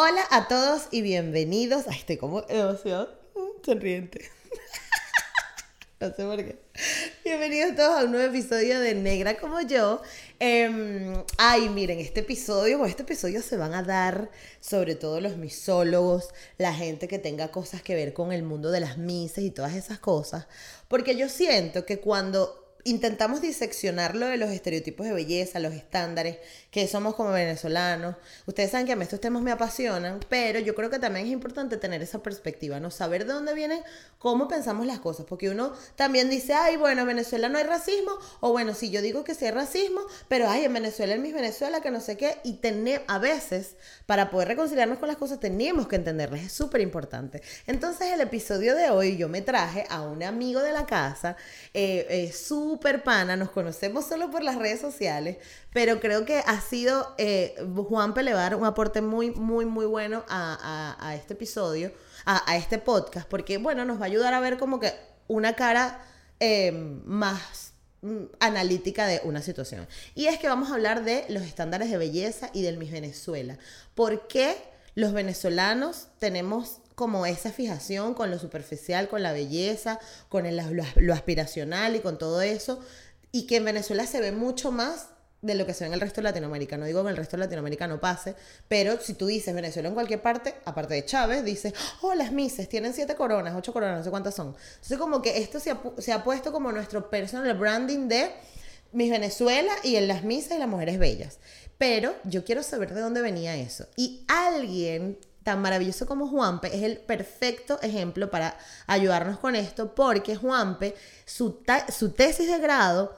Hola a todos y bienvenidos a este como emoción sonriente. no sé por qué. Bienvenidos todos a un nuevo episodio de Negra como yo. Em, ay, miren, este episodio, este episodio se van a dar sobre todo los misólogos, la gente que tenga cosas que ver con el mundo de las misas y todas esas cosas. Porque yo siento que cuando intentamos diseccionar lo de los estereotipos de belleza, los estándares, que somos como venezolanos. Ustedes saben que a mí estos temas me apasionan, pero yo creo que también es importante tener esa perspectiva, ¿no? Saber de dónde vienen, cómo pensamos las cosas, porque uno también dice, ay, bueno, en Venezuela no hay racismo, o bueno, sí, yo digo que sí hay racismo, pero ay, en Venezuela, en mis Venezuela, que no sé qué, y tener, a veces, para poder reconciliarnos con las cosas, tenemos que entenderlas, es súper importante. Entonces, el episodio de hoy yo me traje a un amigo de la casa, eh, eh, súper pana, nos conocemos solo por las redes sociales, pero creo que ha sido eh, Juan Pelevar un aporte muy, muy, muy bueno a, este episodio, a, este podcast, porque, bueno, nos va a ayudar a ver como que una cara eh, más mm, analítica de una situación. Y es que vamos a hablar de los estándares de belleza y del Miss Venezuela. ¿Por qué los venezolanos tenemos como esa fijación con lo superficial, con la belleza, con lo aspiracional y con todo eso? Y que en Venezuela se ve mucho más de lo que se ve en el resto de Latinoamérica. No digo que en el resto de Latinoamérica no pase, pero si tú dices Venezuela en cualquier parte, aparte de Chávez, dices, oh, las Mises tienen siete coronas, ocho coronas, no sé cuántas son. Entonces, como que esto se ha, se ha puesto como nuestro personal branding de Miss Venezuela y en las Mises las mujeres bellas. Pero yo quiero saber de dónde venía eso. Y alguien tan maravilloso como Juanpe es el perfecto ejemplo para ayudarnos con esto, porque Juanpe, su, su tesis de grado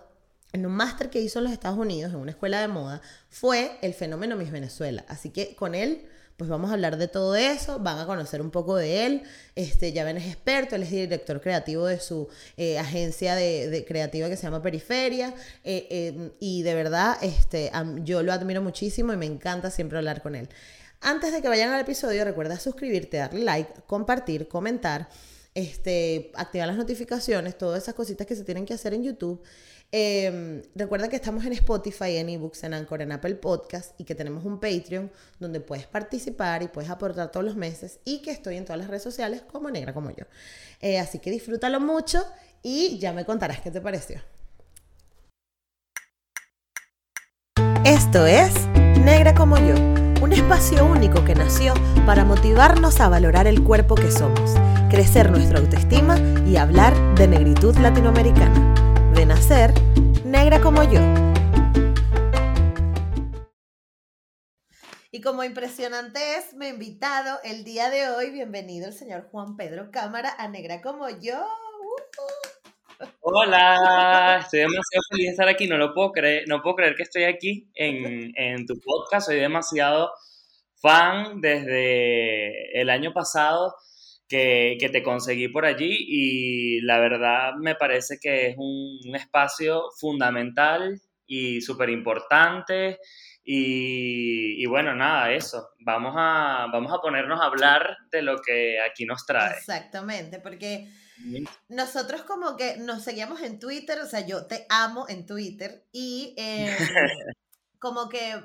en un máster que hizo en los Estados Unidos, en una escuela de moda, fue el fenómeno Miss Venezuela. Así que con él, pues vamos a hablar de todo eso, van a conocer un poco de él. Este, ya ven, es experto, él es director creativo de su eh, agencia de, creativa que se llama Periferia. Eh, eh, y de verdad, este, yo lo admiro muchísimo y me encanta siempre hablar con él. Antes de que vayan al episodio, recuerda suscribirte, darle like, compartir, comentar, este, activar las notificaciones, todas esas cositas que se tienen que hacer en YouTube. Em, recuerda que estamos en Spotify, en eBooks, en Anchor, en Apple Podcast y que tenemos un Patreon donde puedes participar y puedes aportar todos los meses y que estoy en todas las redes sociales como negra como yo. Eh, así que disfrútalo mucho y ya me contarás qué te pareció. Esto es Negra como yo, un espacio único que nació para motivarnos a valorar el cuerpo que somos, crecer nuestra autoestima y hablar de negritud latinoamericana de nacer negra como yo. Y como impresionante es, he invitado el día de hoy, bienvenido el señor Juan Pedro Cámara a Negra como yo. Hola, estoy demasiado feliz de estar aquí, no lo puedo creer, no puedo creer que estoy aquí en, en tu podcast, soy demasiado fan desde el año pasado que, te conseguí por allí y la verdad me parece que es un, espacio fundamental y súper importante. Y, bueno, nada, eso. Vamos a, vamos a ponernos a hablar de lo que aquí nos trae. Exactamente, porque nosotros como que nos seguíamos en Twitter, o sea, yo te amo en Twitter y em, como que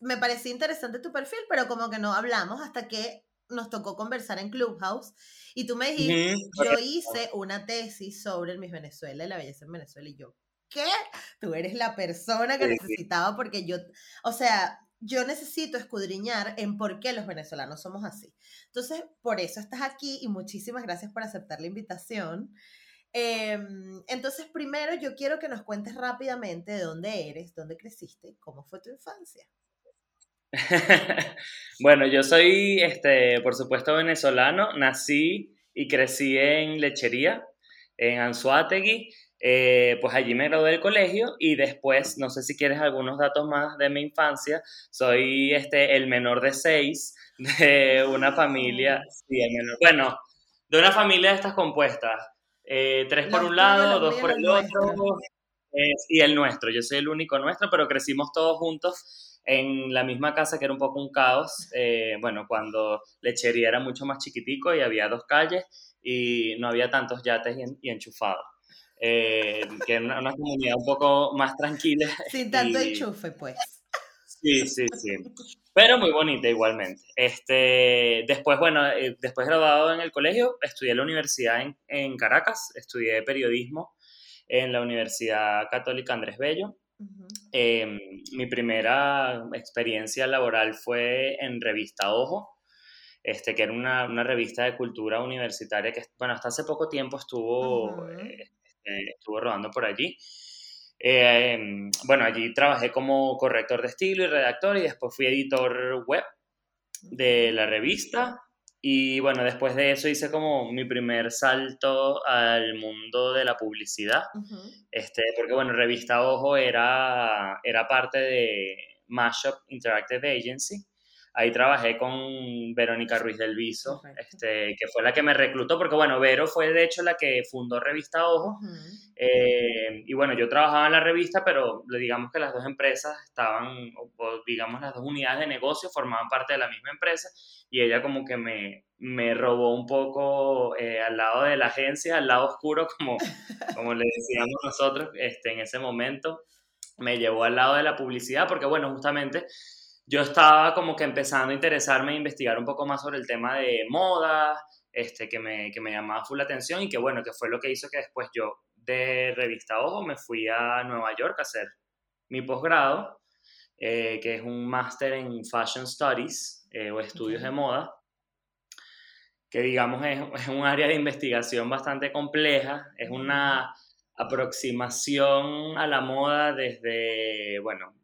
me parecía interesante tu perfil, pero como que no hablamos hasta que nos tocó conversar en Clubhouse y tú me dijiste, yo hice una tesis sobre el Miss Venezuela y la belleza en Venezuela y yo, ¿qué? Tú eres la persona que necesitaba porque yo, o sea, yo necesito escudriñar en por qué los venezolanos somos así. Entonces, por eso estás aquí y muchísimas gracias por aceptar la invitación. Em, entonces, primero yo quiero que nos cuentes rápidamente de dónde eres, dónde creciste, cómo fue tu infancia. bueno, yo soy, este, por supuesto, venezolano. Nací y crecí en Lechería, en Anzuategui. Eh, pues allí me gradué del colegio y después, no sé si quieres algunos datos más de mi infancia, soy este, el menor de seis de una familia, bueno, de una familia de estas compuestas, eh, tres por un lado, dos por el otro, y el nuestro, yo soy el único nuestro, pero crecimos todos juntos en la misma casa que era un poco un caos, eh, bueno, cuando Lechería era mucho más chiquitico y había dos calles y no había tantos yates y, enchufados. Eh, que una, comunidad un poco más tranquila. Sin tanto enchufe, pues. Sí, sí, sí. Pero muy bonita igualmente. Este, después, bueno, eh, después graduado en el colegio, estudié en la universidad en, en Caracas, estudié periodismo en la Universidad Católica Andrés Bello. Em, mi primera experiencia laboral fue en Revista Ojo, este, que era una, una, revista de cultura universitaria que, bueno, hasta hace poco tiempo estuvo, eh, este, estuvo rodando por allí. Eh, bueno, allí trabajé como corrector de estilo y redactor y después fui editor web de la revista. Y bueno, después de eso hice como mi primer salto al mundo de la publicidad. este, porque bueno, Revista Ojo era, era parte de Mashup Interactive Agency Ahí trabajé con Verónica Ruiz del Viso, este, que fue la que me reclutó, porque bueno, Vero fue de hecho la que fundó Revista Ojo. Eh, y bueno, yo trabajaba en la revista, pero digamos que las dos empresas estaban, o, digamos las dos unidades de negocio formaban parte de la misma empresa, y ella como que me, me robó un poco eh, al lado de la agencia, al lado oscuro, como, como le decíamos nosotros este, en ese momento. Me llevó al lado de la publicidad, porque bueno, justamente yo estaba como que empezando a interesarme e investigar un poco más sobre el tema de moda, este, que, me, que me llamaba full la atención y que bueno, que fue lo que hizo que después yo de Revista Ojo me fui a Nueva York a hacer mi posgrado, eh, que es un máster en Fashion Studies eh, o estudios de moda, que digamos es, es, un área de investigación bastante compleja, es una aproximación a la moda desde, bueno,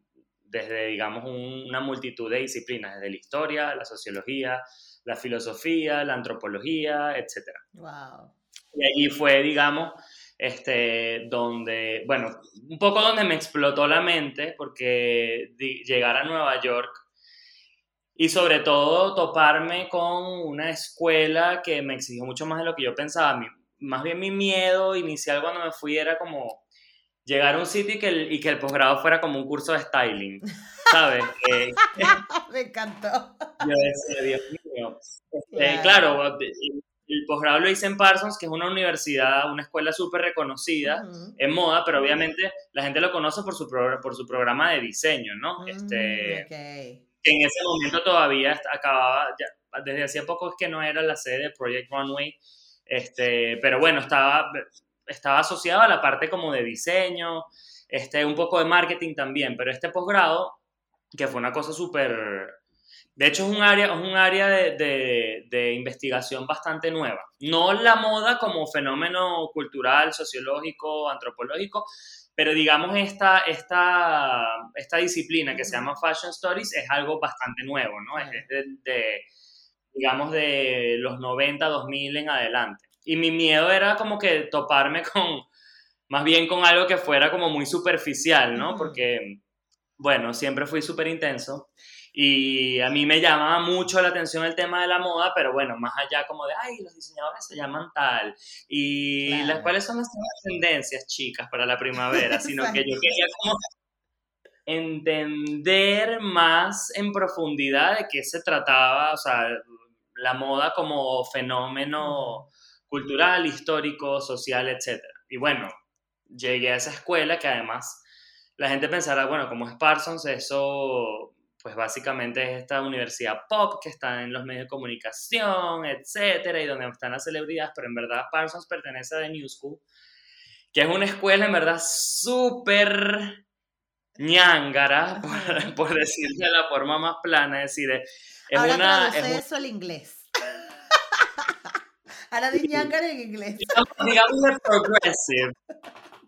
desde, digamos, una multitud de disciplinas, desde la historia, la sociología, la filosofía, la antropología, etc. Wow. Y allí fue, digamos, este, donde, bueno, un poco donde me explotó la mente, porque llegar a Nueva York y sobre todo toparme con una escuela que me exigió mucho más de lo que yo pensaba. más bien mi miedo inicial cuando me fui era como llegar a un sitio y que el, y que el posgrado fuera como un curso de styling, ¿sabes? Eh, Me encantó. Yo decía, Dios mío. Este, claro, el, posgrado lo hice en Parsons, que es una universidad, una escuela súper reconocida en moda, pero obviamente la gente lo conoce por su, por su programa de diseño, ¿no? este, okay. En ese momento todavía acababa, ya, desde hacía poco es que no era la sede de Project Runway, este, pero bueno, estaba estaba asociado a la parte como de diseño, este, un poco de marketing también, pero este posgrado, que fue una cosa súper... De hecho, es un área, es un área de, de, investigación bastante nueva. No la moda como fenómeno cultural, sociológico, antropológico, pero digamos esta, esta, esta disciplina que se llama Fashion Stories es algo bastante nuevo, ¿no? Es de, digamos, de los 90, 2000 en adelante. Y mi miedo era como que toparme con, más bien con algo que fuera como muy superficial, ¿no? Porque, bueno, siempre fui súper intenso y a mí me llamaba mucho la atención el tema de la moda, pero bueno, más allá como de, ay, los diseñadores se llaman tal, y las cuáles son las tendencias, chicas, para la primavera, sino que yo quería como entender más en profundidad de qué se trataba, o sea, la moda como fenómeno cultural, histórico, social, etc. Y bueno, llegué a esa escuela que además la gente pensará, bueno, como es Parsons, eso pues básicamente es esta universidad pop que está en los medios de comunicación, etcétera, y donde están las celebridades, pero en verdad Parsons pertenece a The New School, que es una escuela en verdad súper ñángara, por, decirlo de la forma más plana, es decir, es Ahora una... Es eso al inglés. De ñángara en inglés. Digamos, de progressive,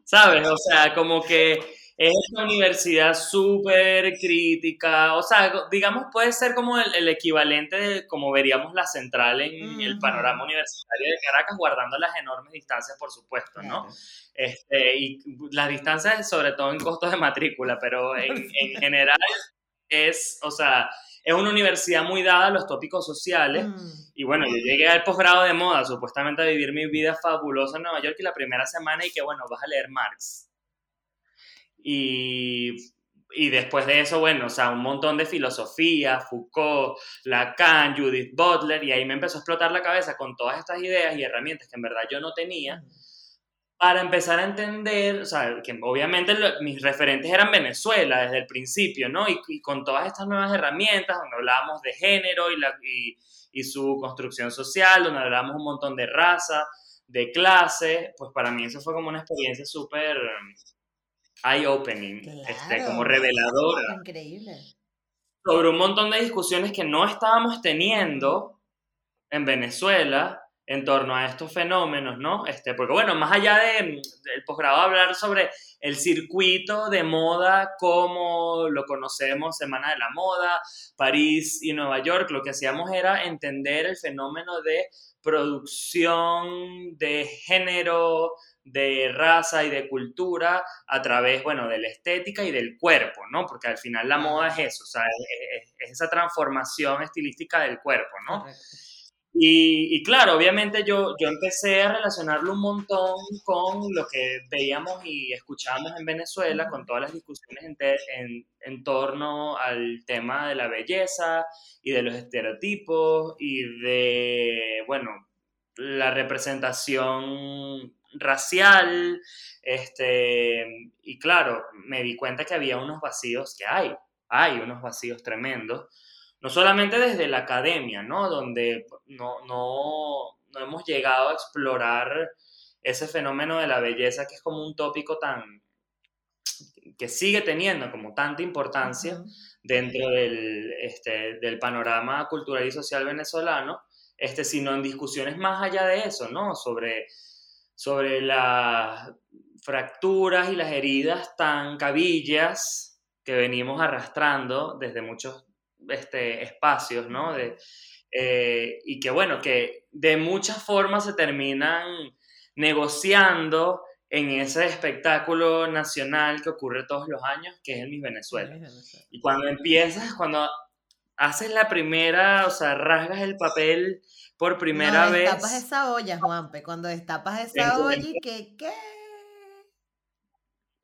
¿sabes? O sea, como que es una universidad súper crítica, o sea, digamos, puede ser como el, equivalente de como veríamos la central en el panorama universitario de Caracas, guardando las enormes distancias, por supuesto, ¿no? Este, y las distancias, sobre todo en costos de matrícula, pero en, en general es, o sea, es una universidad muy dada a los tópicos sociales. Mm. Y bueno, yo llegué al posgrado de moda, supuestamente a vivir mi vida fabulosa en Nueva York y la primera semana y que bueno, vas a leer Marx. Y, y después de eso, bueno, o sea, un montón de filosofía, Foucault, Lacan, Judith Butler, y ahí me empezó a explotar la cabeza con todas estas ideas y herramientas que en verdad yo no tenía. Mm para empezar a entender, o sea, que obviamente mis referentes eran Venezuela desde el principio, ¿no? Y, con todas estas nuevas herramientas, donde hablábamos de género y, la, y, su construcción social, donde hablábamos un montón de raza, de clase, pues para mí eso fue como una experiencia súper eye-opening, este, como reveladora. Increíble. Sobre un montón de discusiones que no estábamos teniendo en Venezuela en torno a estos fenómenos, ¿no? Este, porque bueno, más allá del posgrado hablar sobre el circuito de moda como lo conocemos, Semana de la Moda, París y Nueva York, lo que hacíamos era entender el fenómeno de producción de género, de raza y de cultura a través, bueno, de la estética y del cuerpo, ¿no? Porque al final la moda es eso, o sea, es, esa transformación estilística del cuerpo, ¿no? Y, claro, obviamente yo, yo empecé a relacionarlo un montón con lo que veíamos y escuchábamos en Venezuela, con todas las discusiones en, en, en, torno al tema de la belleza y de los estereotipos y de, bueno, la representación racial, este, y claro, me di cuenta que había unos vacíos que hay, hay unos vacíos tremendos no solamente desde la academia, ¿no? Donde no, no, no hemos llegado a explorar ese fenómeno de la belleza que es como un tópico tan que sigue teniendo como tanta importancia dentro del, este, del panorama cultural y social venezolano, este, sino en discusiones más allá de eso, ¿no? Sobre, sobre las fracturas y las heridas tan cabillas que venimos arrastrando desde muchos este, espacios, ¿no? De, eh, y que bueno, que de muchas formas se terminan negociando en ese espectáculo nacional que ocurre todos los años, que es el Miss Venezuela. Y cuando empiezas, cuando haces la primera, o sea, rasgas el papel por primera vez. Cuando destapas esa olla, Juanpe, cuando destapas esa olla y que, ¿qué?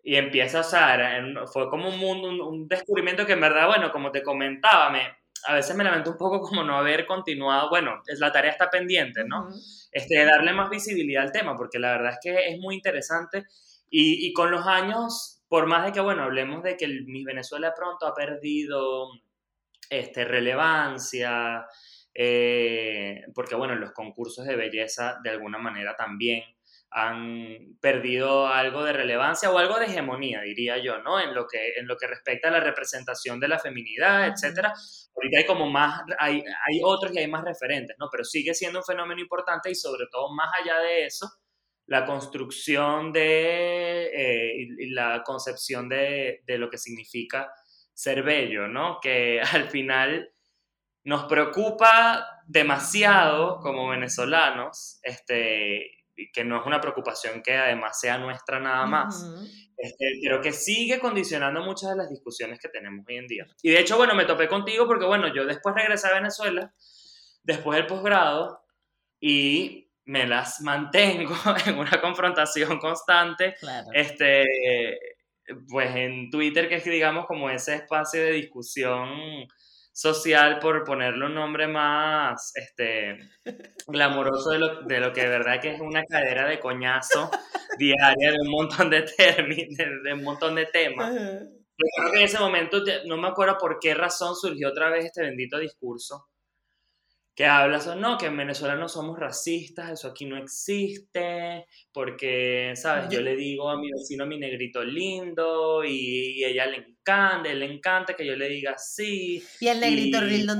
Y empieza, o sea, fue como un mundo, un, descubrimiento que en verdad, bueno, como te comentaba, me, a veces me lamento un poco como no haber continuado, bueno, es, la tarea está pendiente, ¿no? este, darle más visibilidad al tema, porque la verdad es que es muy interesante y, y con los años, por más de que, bueno, hablemos de que el Miss Venezuela pronto ha perdido este, relevancia, eh, porque, bueno, los concursos de belleza de alguna manera también han perdido algo de relevancia o algo de hegemonía, diría yo, ¿no? En lo que, en lo que respecta a la representación de la feminidad, etcétera. Ahorita hay como más, hay, hay otros y hay más referentes, ¿no? Pero sigue siendo un fenómeno importante y sobre todo más allá de eso, la construcción de eh, y, la concepción de, de lo que significa ser bello, ¿no? Que al final nos preocupa demasiado como venezolanos, este, que no es una preocupación que además sea nuestra nada más. Este, creo que sigue condicionando muchas de las discusiones que tenemos hoy en día. Y de hecho, bueno, me topé contigo porque, bueno, yo después regresé a Venezuela, después del posgrado, y me las mantengo en una confrontación constante. Este, pues en Twitter, que es, digamos, como ese espacio de discusión social, por ponerle un nombre más este, glamoroso de lo, de lo que de verdad que es una cadera de coñazo diaria de un montón de términos, de, un montón de temas. Yo creo que en ese momento, no me acuerdo por qué razón surgió otra vez este bendito discurso que habla sobre, no, que en Venezuela no somos racistas, eso aquí no existe, porque, ¿sabes? Yo le digo a mi vecino mi negrito lindo y, a ella le encanta, le encanta que yo le diga sí. Y el negrito, Lindo,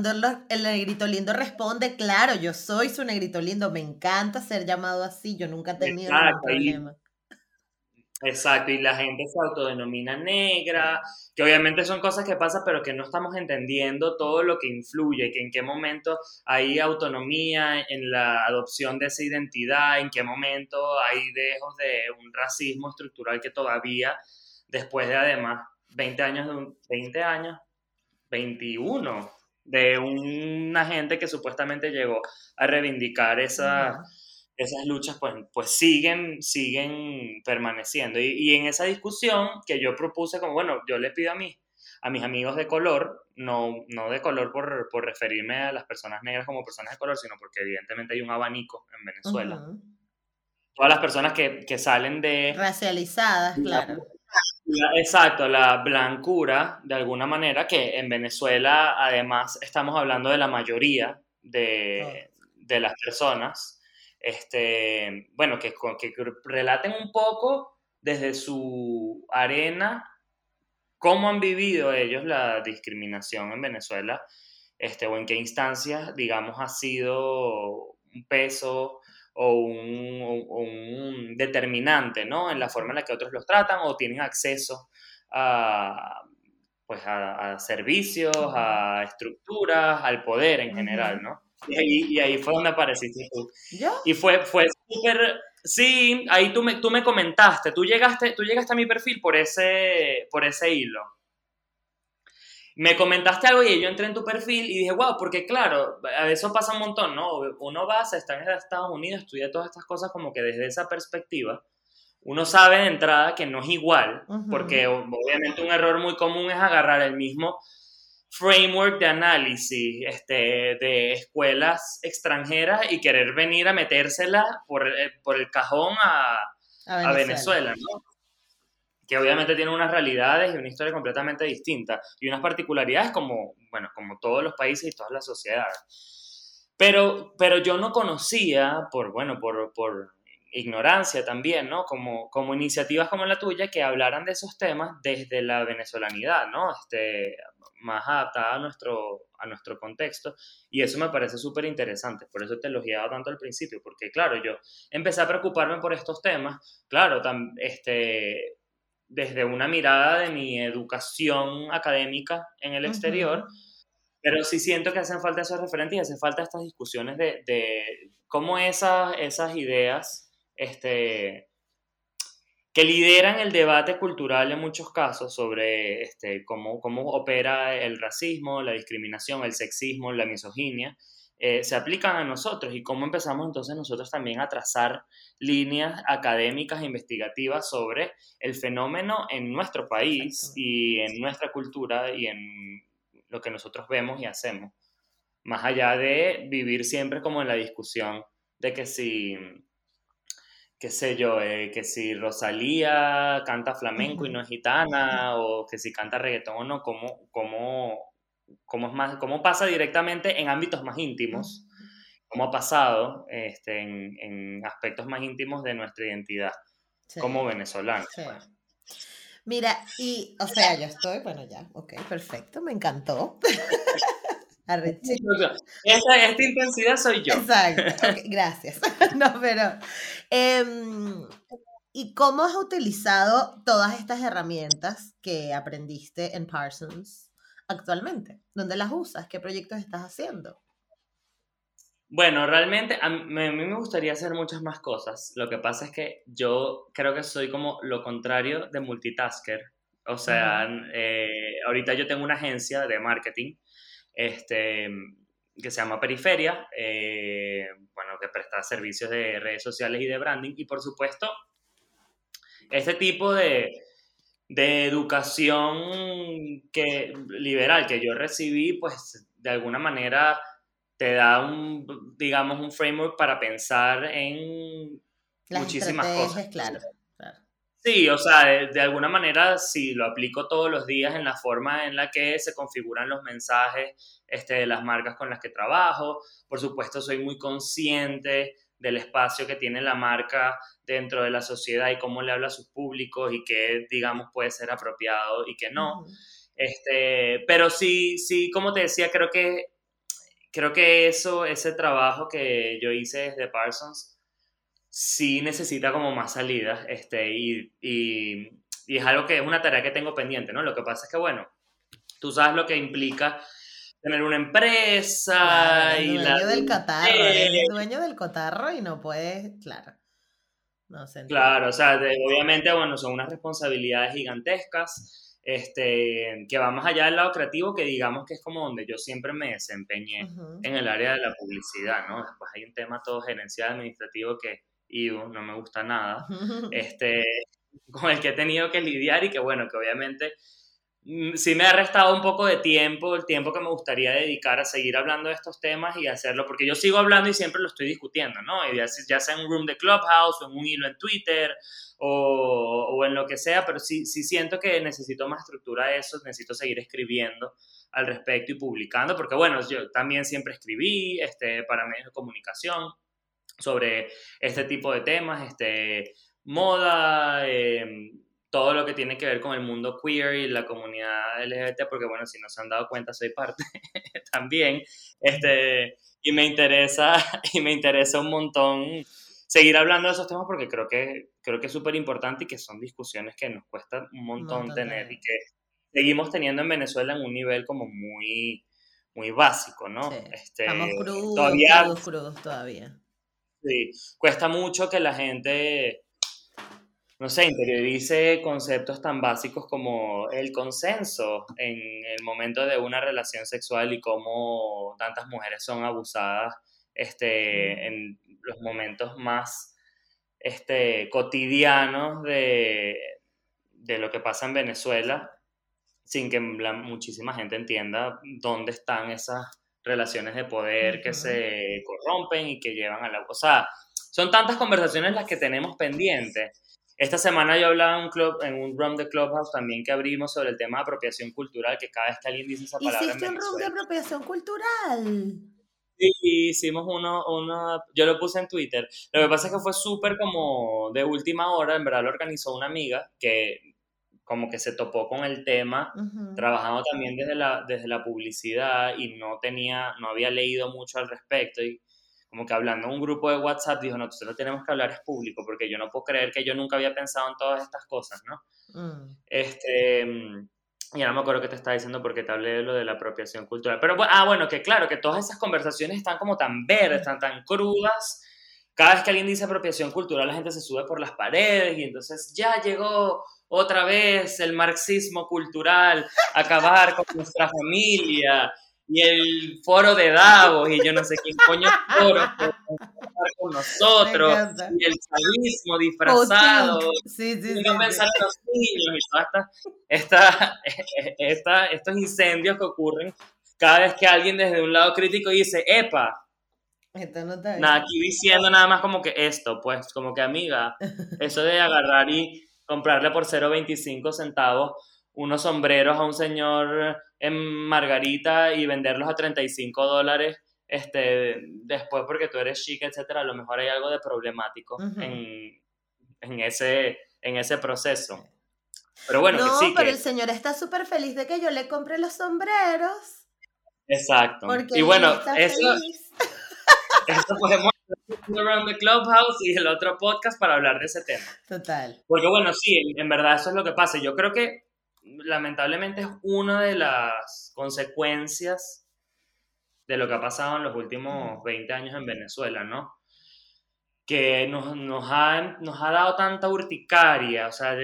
el negrito lindo responde, claro, yo soy su negrito lindo, me encanta ser llamado así, yo nunca he tenido ningún problema. Exacto, y la gente se autodenomina negra, que obviamente son cosas que pasan, pero que no estamos entendiendo todo lo que influye, que en qué momento hay autonomía en la adopción de esa identidad, en qué momento hay dejos de un racismo estructural que todavía, después de además 20 años, de un, 20 años, 21, de una gente que supuestamente llegó a reivindicar esa esas luchas pues, pues siguen, siguen permaneciendo. Y, en esa discusión que yo propuse, como bueno, yo le pido a, mí, a mis amigos de color, no, no de color por, por, referirme a las personas negras como personas de color, sino porque evidentemente hay un abanico en Venezuela. todas las personas que, que salen de... Racializadas, claro. exacto, la blancura, de alguna manera, que en Venezuela además estamos hablando de la mayoría de, de las personas, este, bueno, que, que relaten un poco desde su arena cómo han vivido ellos la discriminación en Venezuela, este, o en qué instancias, digamos, ha sido un peso o un, determinante, ¿no? En la forma en la que otros los tratan o tienen acceso a, pues a, servicios, a estructuras, al poder en general, ¿no? Y ahí, fue donde apareciste tú. ¿Yo? Y fue, fue súper... Sí, ahí tú me, tú me comentaste, tú llegaste, tú llegaste a mi perfil por ese, por ese hilo me comentaste algo y yo entré en tu perfil y dije, wow, porque claro, eso pasa un montón, ¿no? Uno va, se está en Estados Unidos, estudia todas estas cosas como que desde esa perspectiva, uno sabe de entrada que no es igual, porque obviamente un error muy común es agarrar el mismo framework de análisis este, de escuelas extranjeras y querer venir a metérsela por, eh, por el cajón a, a Venezuela, ¿no? que obviamente tiene unas realidades y una historia completamente distinta y unas particularidades como, bueno, como todos los países y todas las sociedades. Pero, pero yo no conocía, por, bueno, por, por ignorancia también, ¿no? Como, como iniciativas como la tuya que hablaran de esos temas desde la venezolanidad, ¿no? Este, más adaptada a nuestro, a nuestro contexto. Y eso me parece súper interesante. Por eso te elogiaba tanto al principio, porque claro, yo empecé a preocuparme por estos temas. Claro, este, desde una mirada de mi educación académica en el exterior, pero sí siento que hacen falta esos referentes y hacen falta estas discusiones de, de cómo esas, esas ideas este, que lideran el debate cultural en muchos casos sobre este, cómo, cómo opera el racismo, la discriminación, el sexismo, la misoginia, eh, se aplican a nosotros y cómo empezamos entonces nosotros también a trazar líneas académicas e investigativas sobre el fenómeno en nuestro país y en nuestra cultura y en lo que nosotros vemos y hacemos. Más allá de vivir siempre como en la discusión de que si, qué sé yo, eh, que si Rosalía canta flamenco y no es gitana, o que si canta reggaetón o no, cómo, cómo cómo, es más, cómo pasa directamente en ámbitos más íntimos, cómo ha pasado este, en, en aspectos más íntimos de nuestra identidad como venezolanos. Pues. Mira, y, o sea, yo estoy, bueno, ya, ok, perfecto, me encantó. esta, esta, intensidad soy yo. Exacto, gracias. no, pero, em, ¿y cómo has utilizado todas estas herramientas que aprendiste en Parsons actualmente? ¿Dónde las usas? ¿Qué proyectos estás haciendo? Bueno, realmente a mí, me gustaría hacer muchas más cosas. Lo que pasa es que yo creo que soy como lo contrario de multitasker. O sea, eh, ahorita yo tengo una agencia de marketing este, que se llama Periferia, eh, bueno, que presta servicios de redes sociales y de branding. Y por supuesto, este tipo de, de educación que, liberal que yo recibí, pues de alguna manera te da un, digamos, un framework para pensar en muchísimas cosas. Claro, Sí, o sea, de, alguna manera, si lo aplico todos los días en la forma en la que se configuran los mensajes este, de las marcas con las que trabajo. Por supuesto, soy muy consciente del espacio que tiene la marca dentro de la sociedad y cómo le habla a sus públicos y qué, digamos, puede ser apropiado y qué no. este, pero sí, sí, como te decía, creo que, creo que eso, ese trabajo que yo hice desde Parsons, sí necesita como más salidas este, y, y, y es algo que es una tarea que tengo pendiente, ¿no? Lo que pasa es que, bueno, tú sabes lo que implica tener una empresa el y dueño del catarro, el dueño del cotarro y no puedes, claro. No sé. Claro, o sea, obviamente, bueno, son unas responsabilidades gigantescas, este, que va más allá del lado creativo, que digamos que es como donde yo siempre me desempeñé en el área de la publicidad, ¿no? Después hay un tema todo gerencial administrativo que, no me gusta nada, este, con el que he tenido que lidiar y que, bueno, que obviamente mm, sí me ha restado un poco de tiempo, el tiempo que me gustaría dedicar a seguir hablando de estos temas y hacerlo, porque yo sigo hablando y siempre lo estoy discutiendo, ¿no? ya, sea en un room de Clubhouse o en un hilo en Twitter o, o en lo que sea, pero sí, sí siento que necesito más estructura de eso, necesito seguir escribiendo al respecto y publicando, porque bueno, yo también siempre escribí este, para medios de comunicación sobre este tipo de temas, este, moda, eh, todo lo que tiene que ver con el mundo queer y la comunidad LGBT, porque bueno, si no se han dado cuenta, soy parte también, este, y me interesa, y me interesa un montón seguir hablando de esos temas porque creo que, creo que es súper importante y que son discusiones que nos cuesta un montón, tener y que seguimos teniendo en Venezuela en un nivel como muy, muy básico, ¿no? Este, Estamos crudos, todavía, crudos, crudos todavía. Sí, cuesta mucho que la gente no sé, interiorice conceptos tan básicos como el consenso en el momento de una relación sexual y cómo tantas mujeres son abusadas este, en los momentos más este, cotidianos de, de lo que pasa en Venezuela, sin que muchísima gente entienda dónde están esas relaciones de poder que se corrompen y que llevan a la... O sea, son tantas conversaciones las que tenemos pendientes esta semana yo hablaba en un, club, en un room de Clubhouse también que abrimos sobre el tema de apropiación cultural, que cada vez que alguien dice esa palabra. ¿Hiciste un room de apropiación cultural? Sí, hicimos uno, uno, yo lo puse en Twitter. Lo que pasa es que fue súper como de última hora, en verdad lo organizó una amiga que como que se topó con el tema, trabajando también desde la, desde la publicidad y no tenía, no había leído mucho al respecto y como que hablando en un grupo de WhatsApp, dijo, no, nosotros tenemos que hablar es público, porque yo no puedo creer que yo nunca había pensado en todas estas cosas, ¿no? Mm. Este, ya no me acuerdo qué te estaba diciendo porque te hablé de lo de la apropiación cultural. Pero, ah, bueno, que claro, que todas esas conversaciones están como tan verdes, están tan crudas. Cada vez que alguien dice apropiación cultural, la gente se sube por las paredes y entonces ya llegó otra vez el marxismo cultural acabar con nuestra familia y el foro de Davos y yo no sé quién coño foro con nosotros y el chavismo disfrazado sí, sí, y no pensar en los niños y todas esta, estos incendios que ocurren cada vez que alguien desde un lado crítico dice epa esto no está nada, aquí diciendo nada más como que esto, pues, como que amiga, eso de agarrar y comprarle por 0.25 centavos unos sombreros a un señor en Margarita y venderlos a 35 dólares este, después porque tú eres chica, etcétera, a lo mejor hay algo de problemático en, en, ese, en ese proceso. Pero bueno, no, sí. pero el señor está súper feliz de que yo le compre los sombreros. Exacto. y bueno, eso, eso podemos Around the Clubhouse y el otro podcast para hablar de ese tema. Total. Porque bueno, sí, en verdad eso es lo que pasa. Yo creo que lamentablemente es una de las consecuencias de lo que ha pasado en los últimos 20 años en Venezuela, ¿no? Que nos, nos, ha, nos ha, dado tanta urticaria, o sea,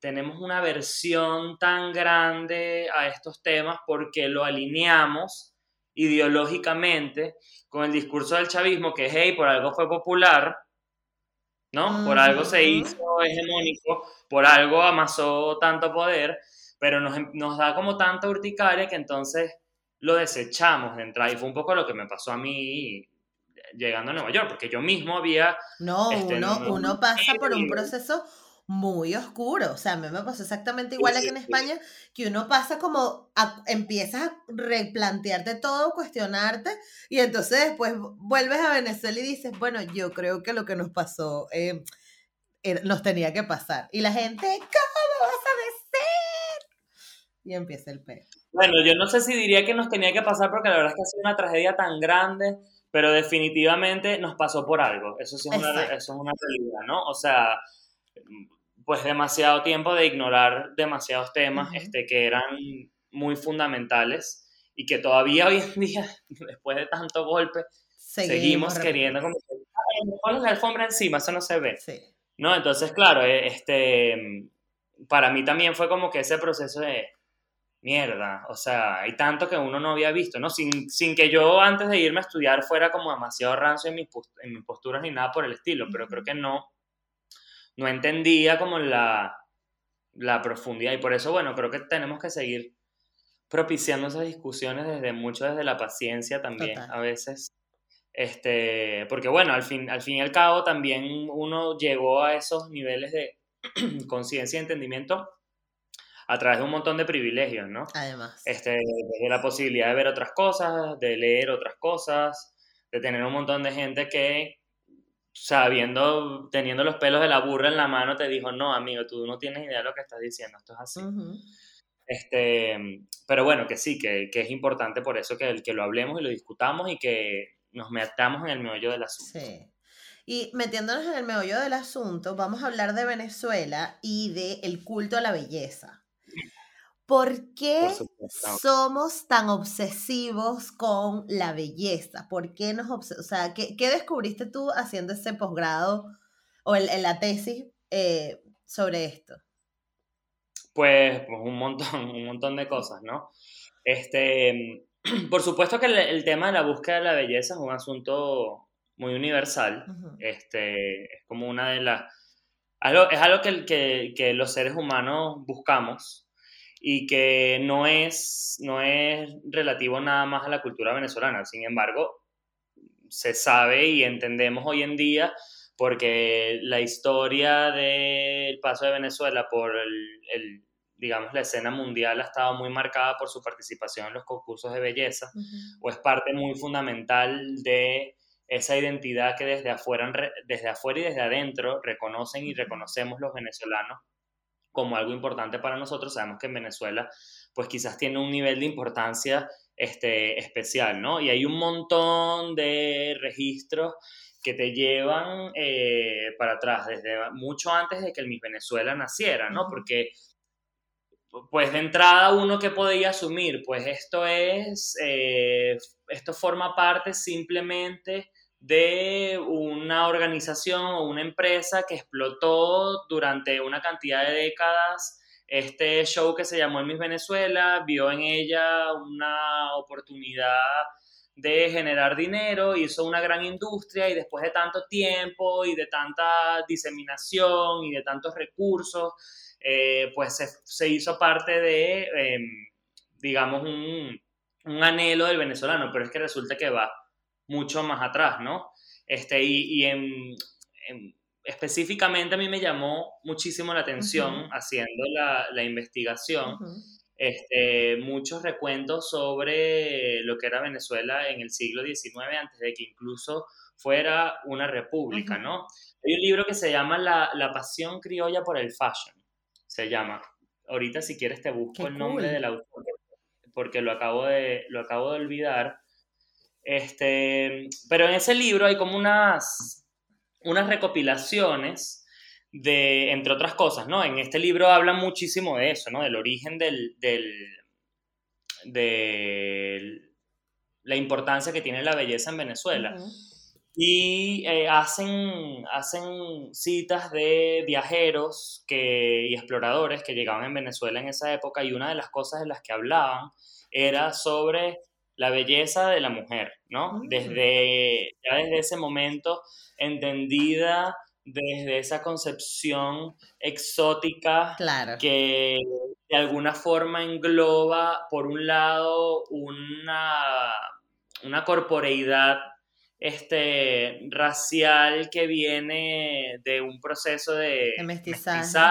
tenemos una versión tan grande a estos temas porque lo alineamos ideológicamente con el discurso del chavismo, que hey, por algo fue popular, ¿no? Por algo se hizo hegemónico, por algo amasó tanto poder, pero nos, nos da como tanta urticaria que entonces lo desechamos de entrada. Y fue un poco lo que me pasó a mí llegando a Nueva York, porque yo mismo había... No, este, uno, uno pasa por un proceso muy oscuro. O sea, a mí me pasó exactamente igual aquí en España, que uno pasa como, empiezas a replantearte todo, cuestionarte, y entonces después vuelves a Venezuela y dices, bueno, yo creo que lo que nos pasó eh, nos tenía que pasar. Y la gente, ¿cómo vas a y empieza el peo. Bueno, yo no sé si diría que nos tenía que pasar porque la verdad es que ha sido una tragedia tan grande, pero definitivamente nos pasó por algo. Eso sí es, una, eso es una realidad, ¿no? O sea, pues demasiado tiempo de ignorar demasiados temas este, que eran muy fundamentales y que todavía hoy en día, después de tanto golpe, seguimos, queriendo como que, la alfombra encima, eso no se ve. Sí. ¿No? Entonces, claro, eh, este, para mí también fue como que ese proceso de, mierda, o sea, hay tanto que uno no había visto, ¿no? Sin, sin que yo antes de irme a estudiar fuera como demasiado rancio en mis, en mis posturas ni nada por el estilo, pero creo que no, no entendía como la, la profundidad. Y por eso, bueno, creo que tenemos que seguir propiciando esas discusiones desde mucho desde la paciencia también, a veces. Este, porque bueno, al fin, al fin y al cabo también uno llegó a esos niveles de conciencia y entendimiento a través de un montón de privilegios, ¿no? Además. Este, desde la posibilidad de ver otras cosas, de leer otras cosas, de tener un montón de gente que, sabiendo, teniendo los pelos de la burra en la mano, te dijo, no, amigo, tú no tienes idea de lo que estás diciendo, esto es así. Este, pero bueno, que sí, que, que, es importante por eso que, que lo hablemos y lo discutamos y que nos metamos en el meollo del asunto. Sí. Y metiéndonos en el meollo del asunto, vamos a hablar de Venezuela y del el culto a la belleza. ¿Por qué somos tan obsesivos con la belleza? ¿Por qué nos o sea, ¿qué, ¿qué, descubriste tú haciendo ese posgrado o en la tesis eh, sobre esto? Pues, pues, un montón, un montón de cosas, ¿no? Este, por supuesto que el, tema de la búsqueda de la belleza es un asunto muy universal. este, es como una de las... Algo, es algo que, que, que los seres humanos buscamos y que no es, no es relativo nada más a la cultura venezolana. Sin embargo, se sabe y entendemos hoy en día porque la historia del paso de Venezuela por el, digamos, la escena mundial ha estado muy marcada por su participación en los concursos de belleza, o es parte muy fundamental de esa identidad que desde afuera, desde afuera y desde adentro reconocen y reconocemos los venezolanos como algo importante para nosotros. Sabemos que en Venezuela, pues quizás tiene un nivel de importancia este, especial, ¿no? Y hay un montón de registros que te llevan eh, para atrás, desde mucho antes de que el Miss Venezuela naciera, ¿no? Porque, pues de entrada, uno que podía asumir, pues esto es, eh, esto forma parte simplemente de una organización o una empresa que explotó durante una cantidad de décadas este show que se llamó Miss Venezuela, vio en ella una oportunidad de generar dinero, hizo una gran industria y después de tanto tiempo y de tanta diseminación y de tantos recursos, eh, pues se, hizo parte de, em, digamos, un, un anhelo del venezolano, pero es que resulta que va mucho más atrás, ¿no? Este, y, y específicamente a mí me llamó muchísimo la atención haciendo la, la investigación. Este, muchos recuentos sobre lo que era Venezuela en el siglo XIX, antes de que incluso fuera una república, ¿no? Hay un libro que se llama La, la, pasión criolla por el fashion, se llama. Ahorita si quieres te busco el nombre del autor, porque lo acabo de, lo acabo de olvidar, este, pero en ese libro hay como unas, unas recopilaciones de, entre otras cosas, ¿no? En este libro habla muchísimo de eso, ¿no? Del origen del, del, de la importancia que tiene la belleza en Venezuela. Y eh, hacen, hacen citas de viajeros que, y exploradores que llegaban en Venezuela en esa época y una de las cosas de las que hablaban era sobre la belleza de la mujer, ¿no? Mm. Desde, ya desde ese momento entendida desde esa concepción exótica que de alguna forma engloba, por un lado, una, una corporeidad este, racial que viene de un proceso de, mestizaje,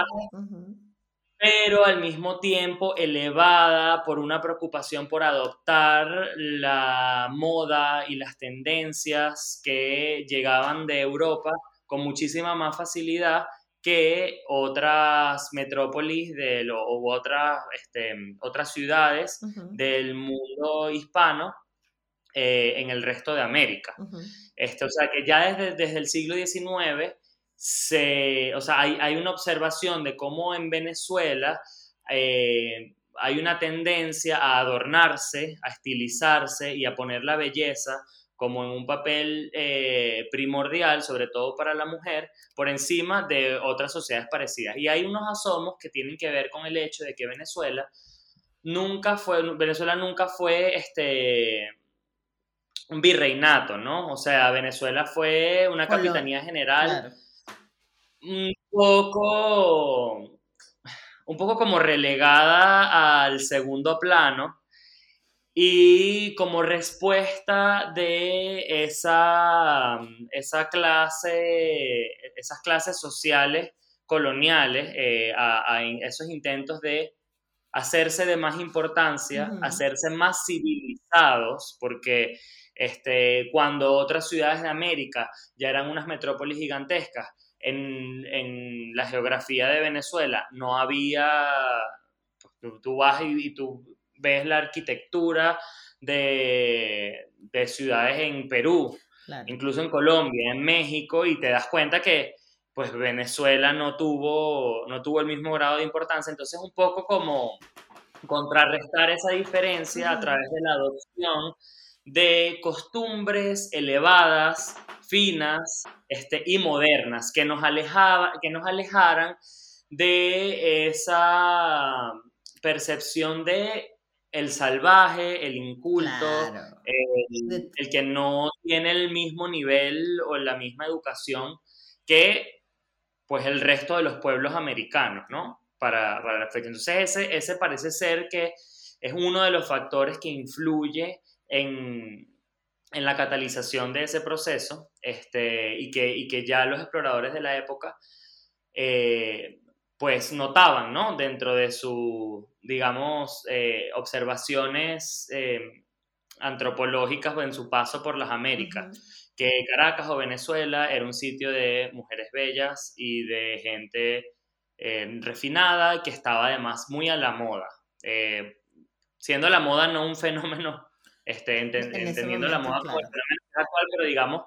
pero al mismo tiempo elevada por una preocupación por adoptar la moda y las tendencias que llegaban de Europa con muchísima más facilidad que otras metrópolis de u otras, este, otras ciudades del mundo hispano eh, en el resto de América. Este, o sea que ya desde, desde el siglo XIX se, o sea, hay, una observación de cómo en Venezuela eh, hay una tendencia a adornarse, a estilizarse y a poner la belleza como en un papel eh, primordial, sobre todo para la mujer, por encima de otras sociedades parecidas. Y hay unos asomos que tienen que ver con el hecho de que Venezuela nunca fue, Venezuela nunca fue este, un virreinato, ¿no? O sea, Venezuela fue una capitanía general un poco, un poco como relegada al segundo plano y como respuesta de esa, esa clase, esas clases sociales coloniales, eh, a, esos intentos de hacerse de más importancia, hacerse más civilizados, porque este, cuando otras ciudades de América ya eran unas metrópolis gigantescas, en, en la geografía de Venezuela no había, pues, tú, vas y, y tú ves la arquitectura de, ciudades en Perú, incluso en Colombia, en México, y te das cuenta que pues Venezuela no tuvo, no tuvo el mismo grado de importancia, entonces un poco como contrarrestar esa diferencia a través de la adopción de costumbres elevadas, finas este, y modernas que nos, alejaba, que nos alejaran de esa percepción de el salvaje, el inculto, el, que no tiene el mismo nivel o la misma educación que pues el resto de los pueblos americanos, ¿no? Para, para la Entonces ese, ese parece ser que es uno de los factores que influye en, en la catalización de ese proceso este, y, que, y que ya los exploradores de la época eh, pues notaban, ¿no? Dentro de su, digamos, eh, observaciones eh, antropológicas en su paso por las Américas, que Caracas o Venezuela era un sitio de mujeres bellas y de gente refinada que estaba además muy a la moda. siendo la moda no un fenómeno, este, entendiendo la moda fenómeno actual, pero digamos,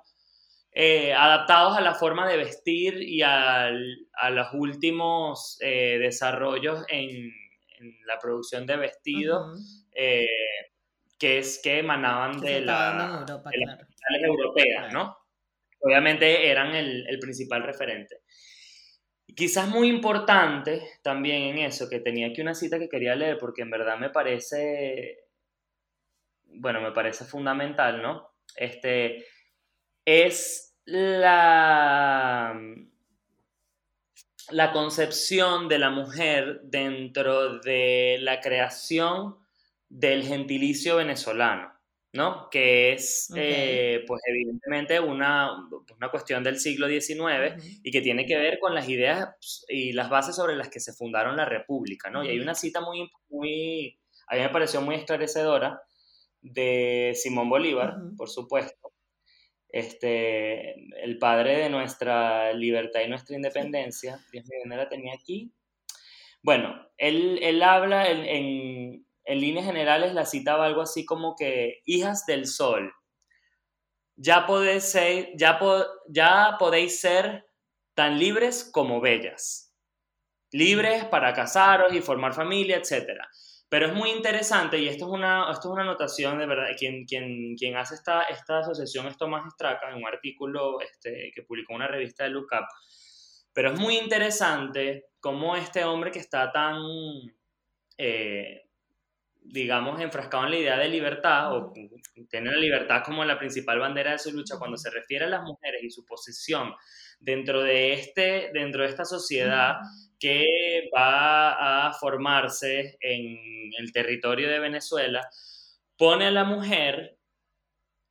adaptados a la forma de vestir y a los últimos desarrollos en, en la producción de vestidos, eh, que es que emanaban de, la, Europa, las capitales europeas, ¿no? Obviamente eran el, el principal referente. quizás muy importante también en eso, que tenía aquí una cita que quería leer porque en verdad me parece, bueno, me parece fundamental, ¿no? Este, es la, la concepción de la mujer dentro de la creación del gentilicio venezolano, ¿no? Que es, eh, pues evidentemente, una, una, cuestión del siglo XIX y que tiene que ver con las ideas y las bases sobre las que se fundaron la República, ¿no? Y hay una cita muy, muy, a mí me pareció muy esclarecedora de Simón Bolívar, por supuesto, este, el padre de nuestra libertad y nuestra independencia, Dios mío, ¿no la tenía aquí? Bueno, él, él habla en, en, líneas generales, la citaba algo así como que, hijas del sol, ya podéis ser, ya, ya podéis ser tan libres como bellas, libres para casaros y formar familia, etcétera pero es muy interesante y esto es una, esto es una anotación de verdad. Quien, quien, quien hace esta, esta asociación es Tomás Estraca en un artículo este, que publicó una revista de Lookup. Pero es muy interesante cómo este hombre que está tan, eh, digamos, enfrascado en la idea de libertad o tiene la libertad como la principal bandera de su lucha cuando se refiere a las mujeres y su posición dentro de, este, dentro de esta sociedad que va a formarse en el territorio de Venezuela, pone a la mujer,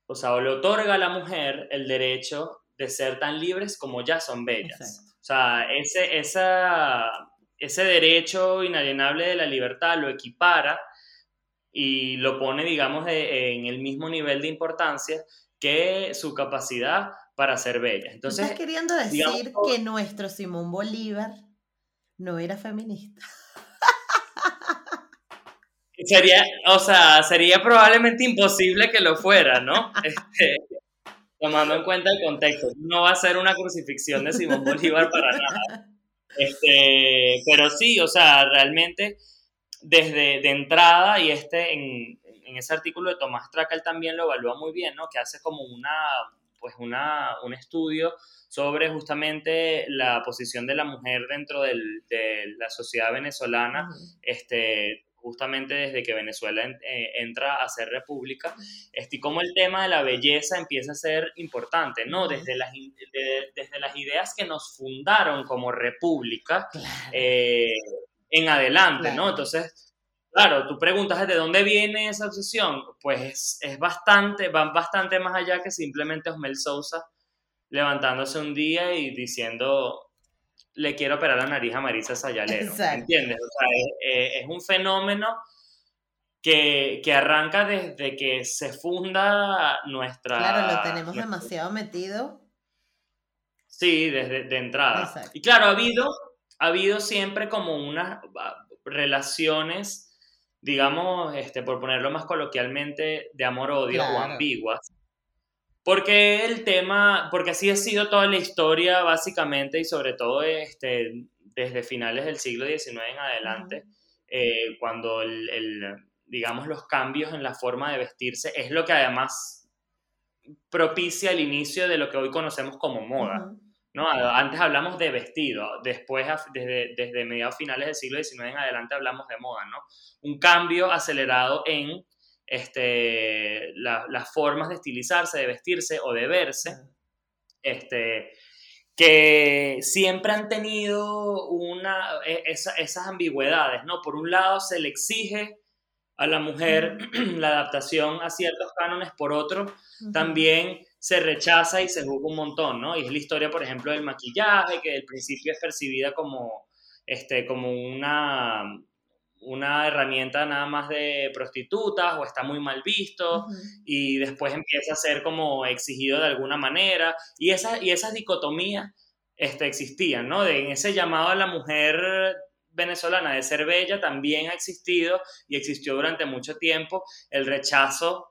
o sea, o le otorga a la mujer el derecho de ser tan libres como ya son bellas. O sea, ese, esa, ese derecho inalienable de la libertad lo equipara y lo pone, digamos, en el mismo nivel de importancia que su capacidad para ser bella. Entonces, ¿Estás queriendo decir que nuestro Simón Bolívar no era feminista. Sería, o sea, sería probablemente imposible que lo fuera, ¿no? Este, tomando en cuenta el contexto. No va a ser una crucifixión de Simón Bolívar para nada. Este, pero sí, o sea, realmente desde de entrada, y este en, en ese artículo de Tomás Tracal también lo evalúa muy bien, ¿no? Que hace como una, pues una, un estudio sobre justamente la posición de la mujer dentro de la sociedad venezolana, este, justamente desde que Venezuela eh, entra a ser república, este, y cómo el tema de la belleza empieza a ser importante, ¿no? Desde las, desde las ideas que nos fundaron como república, eh, en adelante, ¿no? Entonces, claro, tú preguntas de dónde viene esa obsesión, pues es, bastante, van bastante más allá que simplemente Osmel Sousa levantándose un día y diciendo, le quiero operar la nariz a Marisa Sayalero, ¿entiendes? O sea, es, es un fenómeno que, que, arranca desde que se funda nuestra... Claro, lo tenemos demasiado metido. Sí, desde de entrada. Y claro, ha habido, ha habido siempre como unas relaciones, digamos, este, por ponerlo más coloquialmente, de amor-odio o ambiguas. Porque el tema, porque así ha sido toda la historia básicamente y sobre todo este, desde finales del siglo XIX en adelante, eh, cuando el, digamos, los cambios en la forma de vestirse, es lo que además propicia el inicio de lo que hoy conocemos como moda. ¿No? Antes hablamos de vestido, después, desde, desde mediados finales del siglo XIX en adelante, hablamos de moda. ¿no? Un cambio acelerado en este, las formas de estilizarse, de vestirse o de verse. Este, que siempre han tenido una, e, esas ambigüedades, ¿no? Por un lado se le exige a la mujer la adaptación a ciertos cánones, por otro, también se rechaza y se juzga un montón, ¿no? Y es la historia, por ejemplo, del maquillaje, que al principio es percibida como, este, como una, una herramienta nada más de prostitutas o está muy mal visto y después empieza a ser como exigido de alguna manera y, esa, y esas dicotomías este, existían, ¿no? De, en ese llamado a la mujer venezolana de ser bella también ha existido y existió durante mucho tiempo el rechazo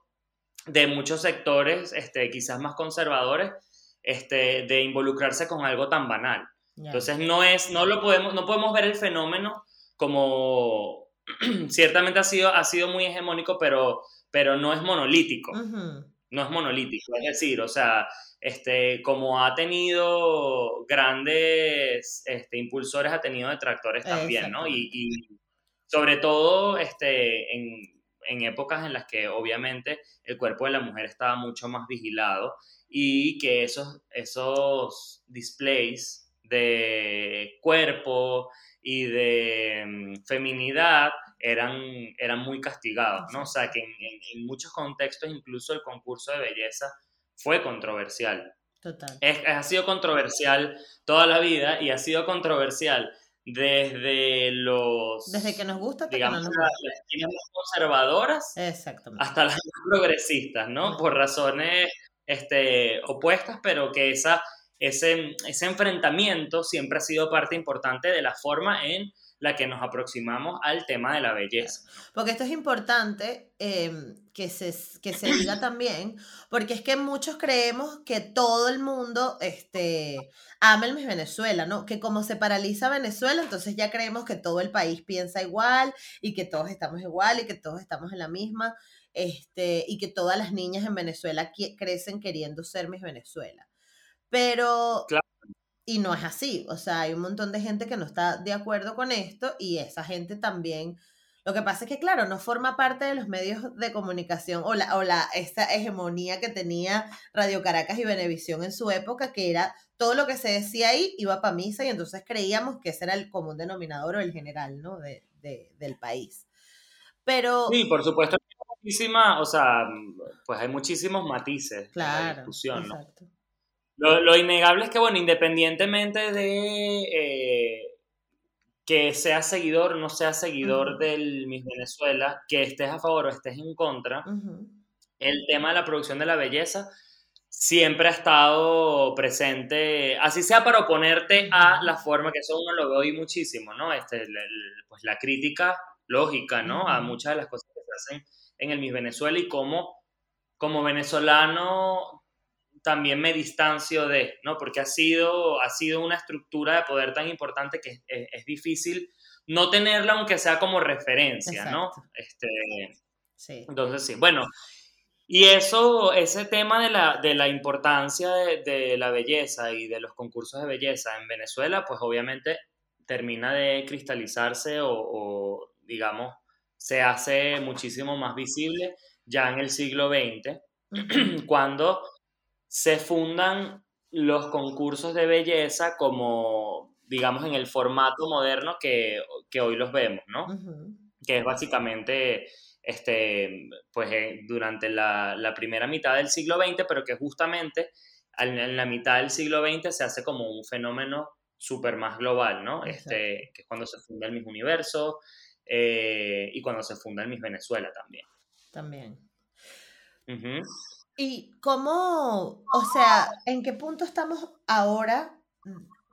de muchos sectores, este, quizás más conservadores, este, de involucrarse con algo tan banal. Entonces no es, no lo podemos, no podemos ver el fenómeno como ciertamente ha sido, ha sido muy hegemónico, pero, pero no es monolítico. No es monolítico. Es decir, o sea, este, como ha tenido grandes este, impulsores, ha tenido detractores también, ¿no? Y, sobre todo este, en, en, épocas en las que obviamente el cuerpo de la mujer estaba mucho más vigilado y que esos, esos displays de cuerpo y de mm, feminidad eran, eran muy castigados, ¿no? O sea, que en, en muchos contextos incluso el concurso de belleza fue controversial. Total. Es, ha sido controversial toda la vida y ha sido controversial desde los... Desde que nos gusta hasta digamos, que no nos gusta. conservadoras hasta las progresistas, ¿no? Por razones este, opuestas, pero que esa, ese, ese enfrentamiento siempre ha sido parte importante de la forma en la que nos aproximamos al tema de la belleza. Porque esto es importante em, que, se, que se diga también, porque es que muchos creemos que todo el mundo este, ama el Venezuela, ¿no? Que como se paraliza Venezuela, entonces ya creemos que todo el país piensa igual y que todos estamos igual y que todos estamos en la misma, este, y que todas las niñas en Venezuela crecen queriendo ser Miss Venezuela. Pero y no es así, o sea, hay un montón de gente que no está de acuerdo con esto y esa gente también, lo que pasa es que, claro, no forma parte de los medios de comunicación o la, o la esa hegemonía que tenía Radio Caracas y Venevisión en su época, que era todo lo que se decía ahí iba para misa y entonces creíamos que ese era el común denominador o el general, ¿no? De, del país. Pero... Sí, por supuesto, muchísima, o sea, pues hay muchísimos matices claro, en la discusión, exacto. Lo, innegable es que, bueno, independientemente de eh, que seas seguidor o no seas seguidor del Miss Venezuela, que estés a favor o estés en contra, el tema de la producción de la belleza siempre ha estado presente, así sea para oponerte a la forma, que eso uno lo ve hoy muchísimo, ¿no? Este, pues la crítica lógica, ¿no? A muchas de las cosas que se hacen en el Miss Venezuela y cómo como venezolano también me distancio de, ¿no? Porque ha sido, ha sido una estructura de poder tan importante que es, difícil no tenerla aunque sea como referencia, ¿no? Este, sí. Entonces, sí, bueno, y eso, ese tema de la, de la importancia de, la belleza y de los concursos de belleza en Venezuela, pues obviamente termina de cristalizarse o, o digamos, se hace muchísimo más visible ya en el siglo XX, cuando se fundan los concursos de belleza como, digamos, en el formato moderno que, que hoy los vemos, ¿no? Que es básicamente, este, pues eh, durante la, la, primera mitad del siglo XX, pero que justamente en la mitad del siglo XX se hace como un fenómeno súper más global, ¿no? Este, que es cuando se funda el mismo universo eh, y cuando se funda el Miss Venezuela también. También. ¿Y cómo, o sea, en qué punto estamos ahora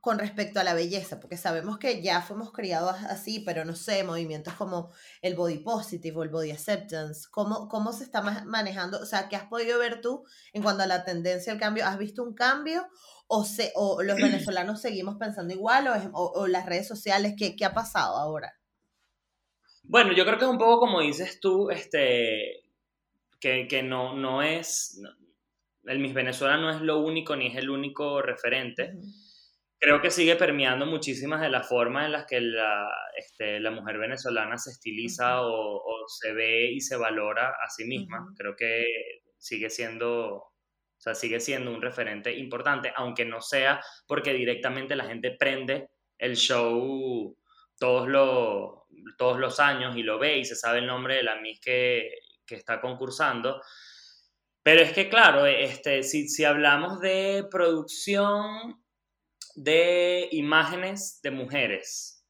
con respecto a la belleza? Porque sabemos que ya fuimos criados así, pero no sé, movimientos como el body positive o el body acceptance, ¿cómo, cómo se está manejando? O sea, ¿qué has podido ver tú en cuanto a la tendencia al cambio? ¿Has visto un cambio o, se, o los venezolanos seguimos pensando igual o, o, las redes sociales? ¿qué, ¿Qué ha pasado ahora? Bueno, yo creo que es un poco como dices tú, este, que, que no, no es, el Miss Venezuela no es lo único ni es el único referente. Creo que sigue permeando muchísimas de las formas en las que la, este, la mujer venezolana se estiliza o, o, se ve y se valora a sí misma. Creo que sigue siendo, o sea, sigue siendo un referente importante, aunque no sea porque directamente la gente prende el show todos los, todos los años y lo ve y se sabe el nombre de la Miss que, que está concursando. Pero es que, claro, este, si, si hablamos de producción de imágenes de mujeres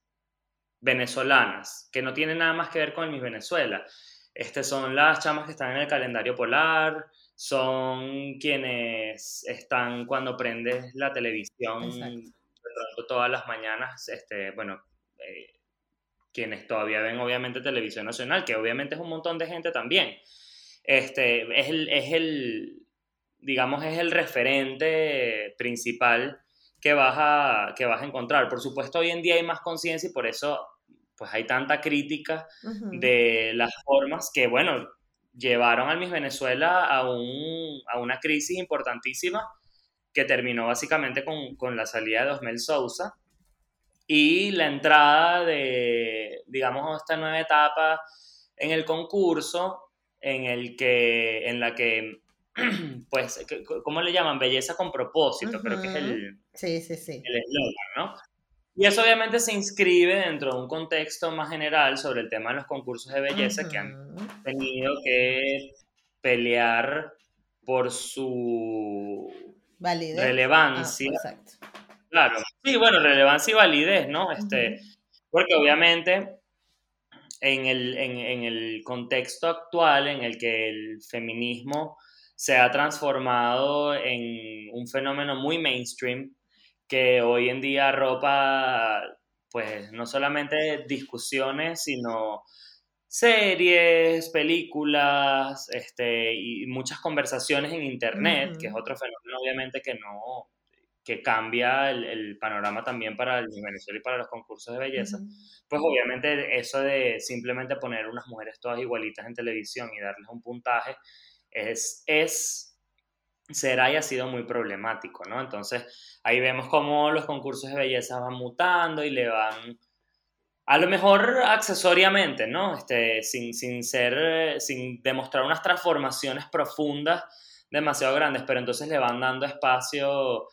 venezolanas, que no tienen nada más que ver con el Miss Venezuela, este, son las chamas que están en el calendario polar, son quienes están cuando prendes la televisión todas las mañanas, este, bueno, eh, quienes todavía ven obviamente televisión nacional, que obviamente es un montón de gente también. Este, es el, es el digamos, es el referente principal que vas, a, que vas a encontrar. Por supuesto, hoy en día hay más conciencia y por eso pues hay tanta crítica de las formas que, bueno, llevaron al Miss Venezuela a, un, a una crisis importantísima que terminó básicamente con, con la salida de Osmel Sousa y la entrada de, digamos, esta nueva etapa en el concurso en el que, en la que, pues, ¿cómo le llaman? Belleza con propósito, creo que es el sí, sí, sí. eslogan, ¿no? Y eso obviamente se inscribe dentro de un contexto más general sobre el tema de los concursos de belleza que han tenido que pelear por su relevancia. Ah, exacto Claro, sí, bueno, relevancia y validez, ¿no? Este, Porque obviamente en el, en, el contexto actual en el que el feminismo se ha transformado en un fenómeno muy mainstream que hoy en día arropa pues no solamente discusiones, sino series, películas, este, y muchas conversaciones en internet, que es otro fenómeno obviamente que no, que cambia el, panorama también para el Venezuela y para los concursos de belleza, pues obviamente eso de simplemente poner unas mujeres todas igualitas en televisión y darles un puntaje es, es será y ha sido muy problemático, ¿no? Entonces ahí vemos cómo los concursos de belleza van mutando y le van, a lo mejor accesoriamente, ¿no? Este, sin, sin ser, sin demostrar unas transformaciones profundas demasiado grandes, pero entonces le van dando espacio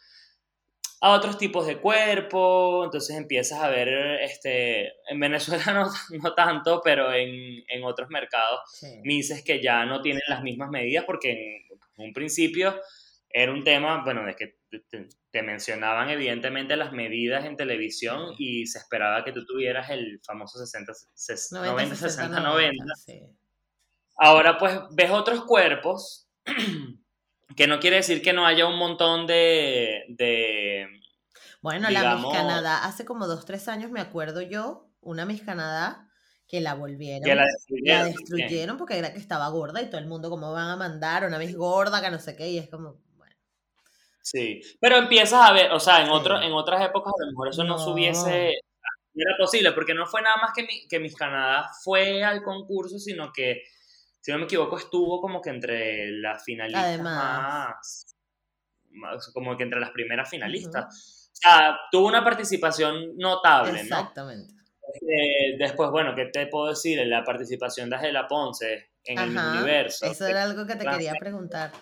a otros tipos de cuerpo, entonces empiezas a ver, este, en Venezuela no, no tanto, pero en, en otros mercados, dices que ya no tienen las mismas medidas porque en, un principio era un tema, bueno, de que te, mencionaban evidentemente las medidas en televisión y se esperaba que tú tuvieras el famoso 60, 90, 60, 90. Ahora pues ves otros cuerpos que no quiere decir que no haya un montón de... de bueno, la Miss Canadá, hace como dos, tres años me acuerdo yo, una Miss Canadá que la volvieron. Que la destruyeron. La destruyeron porque era que estaba gorda y todo el mundo, ¿cómo van a mandar una Miss gorda que no sé qué? Y es como, bueno. Sí, pero empiezas a ver, o sea, en, otro, en otras épocas a lo mejor eso no, se hubiese, no era posible, porque no fue nada más que, mi, que Miss Canadá fue al concurso, sino que si no me equivoco, estuvo como que entre las finalistas más, como que entre las primeras finalistas. O sea, tuvo una participación notable, Exactamente. Eh, después, bueno, ¿qué te puedo decir? La participación de Angela Ponce en el universo. Eso era algo que te quería preguntar.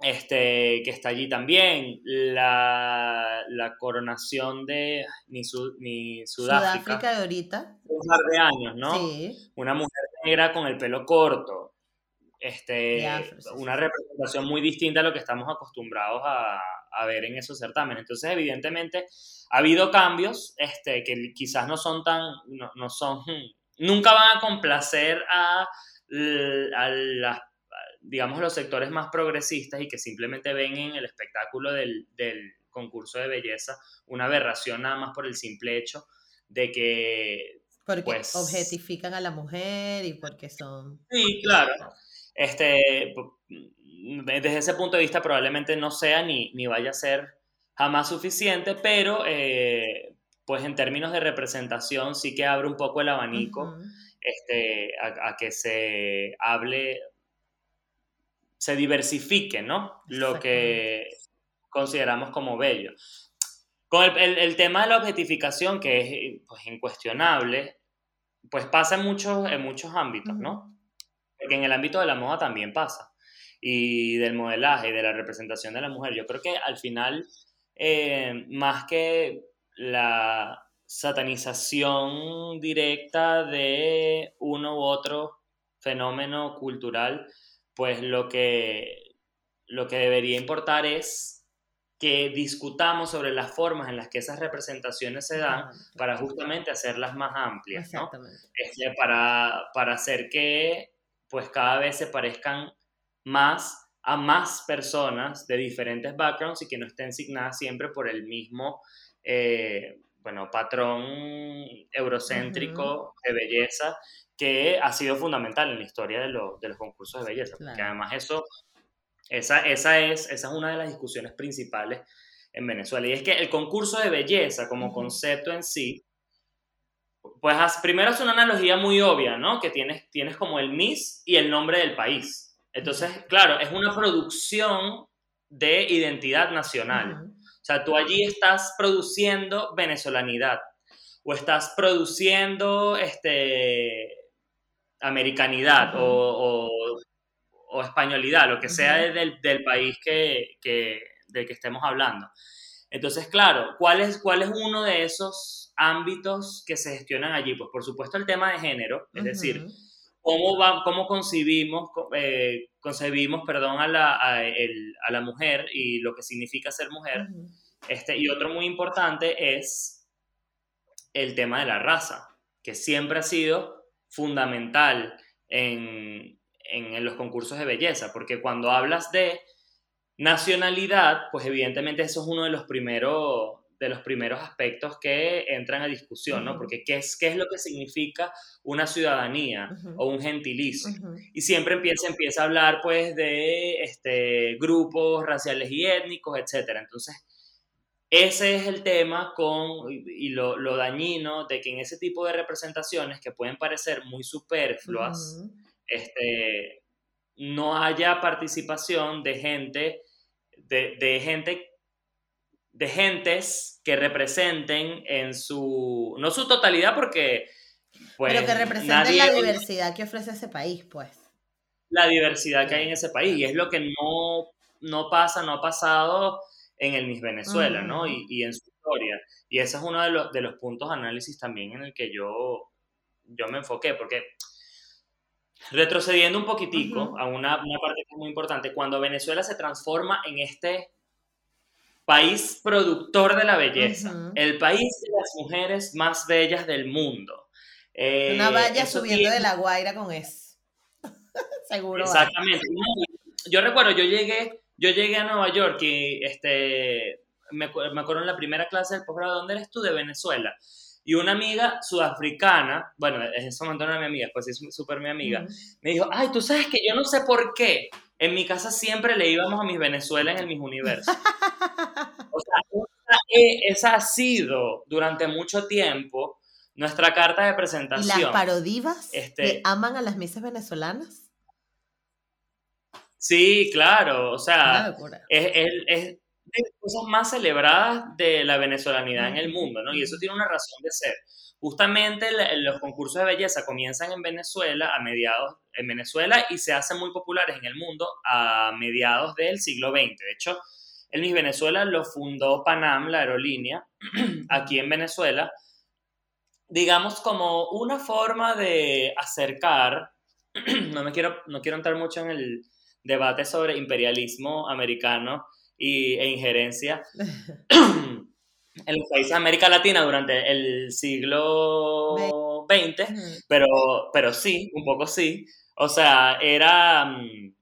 este, que está allí también, la, la coronación de ni, ni Sudáfrica. Sudáfrica de ahorita. Un par de años, ¿no? Sí. Una mujer negra con el pelo corto. Este, una representación muy distinta a lo que estamos acostumbrados a, a, ver en esos certámenes. Entonces, evidentemente, ha habido cambios este, que quizás no son tan, no, no son, nunca van a complacer a, a las digamos, los sectores más progresistas y que simplemente ven en el espectáculo del, del, concurso de belleza una aberración nada más por el simple hecho de que... Porque pues, objetifican a la mujer y porque son... Sí, claro. Este, desde ese punto de vista probablemente no sea ni, ni vaya a ser jamás suficiente, pero eh, pues en términos de representación sí que abre un poco el abanico este, a, a, que se hable se diversifique, ¿no? Lo que consideramos como bello. Con el, el, tema de la objetificación, que es pues, incuestionable, pues pasa en muchos, en muchos ámbitos, ¿no? Porque en el ámbito de la moda también pasa. Y del modelaje y de la representación de la mujer. Yo creo que al final, eh, más que la satanización directa de uno u otro fenómeno cultural, pues lo que, lo que debería importar es que discutamos sobre las formas en las que esas representaciones se dan para justamente hacerlas más amplias, ¿no? Este, para, para hacer que pues cada vez se parezcan más a más personas de diferentes backgrounds y que no estén signadas siempre por el mismo, eh, bueno, patrón eurocéntrico de belleza que ha sido fundamental en la historia de, de los concursos de belleza, porque además eso, esa, esa, es, esa es una de las discusiones principales en Venezuela, y es que el concurso de belleza como concepto en sí, pues primero es una analogía muy obvia, ¿no? Que tienes, tienes como el Miss y el nombre del país. Entonces, claro, es una producción de identidad nacional. O sea, tú allí estás produciendo venezolanidad o estás produciendo este, americanidad o, o, españolidad, lo que sea del, del, país que, que, del que estemos hablando. Entonces, claro, ¿cuál es, ¿cuál es uno de esos ámbitos que se gestionan allí? Pues por supuesto el tema de género, es decir, cómo, va, cómo concebimos, eh, concebimos perdón, a, la, a, el, a, la, mujer y lo que significa ser mujer. este, y otro muy importante es el tema de la raza, que siempre ha sido fundamental en, en, los concursos de belleza, porque cuando hablas de nacionalidad, pues evidentemente eso es uno de los primeros de los primeros aspectos que entran a discusión, ¿no? Porque ¿qué es, qué es lo que significa una ciudadanía o un gentilicio? Y siempre empieza, empieza a hablar, pues, de este, grupos raciales y étnicos, etc. Entonces, ese es el tema con, y lo, lo, dañino de que en ese tipo de representaciones que pueden parecer muy superfluas, este, no haya participación de gente, de, de, gente, de gentes que representen en su, no su totalidad porque... Pues, Pero que representen la diversidad que ofrece ese país, pues. La diversidad que hay en ese país, y es lo que no, no pasa, no ha pasado en el Miss Venezuela, ¿no? Y, y, en su historia. Y ese es uno de los, de los puntos de análisis también en el que yo, yo me enfoqué, porque retrocediendo un poquitico a una, una, parte que es muy importante, cuando Venezuela se transforma en este país productor de la belleza, el país de las mujeres más bellas del mundo. Eh, una valla subiendo de la Guaira con eso. Seguro. Exactamente. Yo recuerdo, yo llegué yo llegué a Nueva York y este, me, me acuerdo en la primera clase del posgrado, ¿dónde eres tú? De Venezuela. Y una amiga sudafricana, bueno, en ese momento no era mi amiga, pues es súper mi amiga, me dijo, ay, tú sabes que yo no sé por qué, en mi casa siempre le íbamos a mis Venezuela en el Mis Universo. o sea, esa, ha sido durante mucho tiempo nuestra carta de presentación. ¿Y las parodivas este, aman a las misas venezolanas? Sí, claro, o sea, es, es, de cosas más celebradas de la venezolanidad en el mundo, ¿no? Y eso tiene una razón de ser. Justamente los concursos de belleza comienzan en Venezuela a mediados en Venezuela y se hacen muy populares en el mundo a mediados del siglo XX. De hecho, el Miss Venezuela lo fundó Panam, la aerolínea, aquí en Venezuela, digamos como una forma de acercar, no me quiero, no quiero entrar mucho en el debate sobre imperialismo americano y, e injerencia en los países de América Latina durante el siglo XX, pero, pero sí, un poco sí. O sea, era, mm,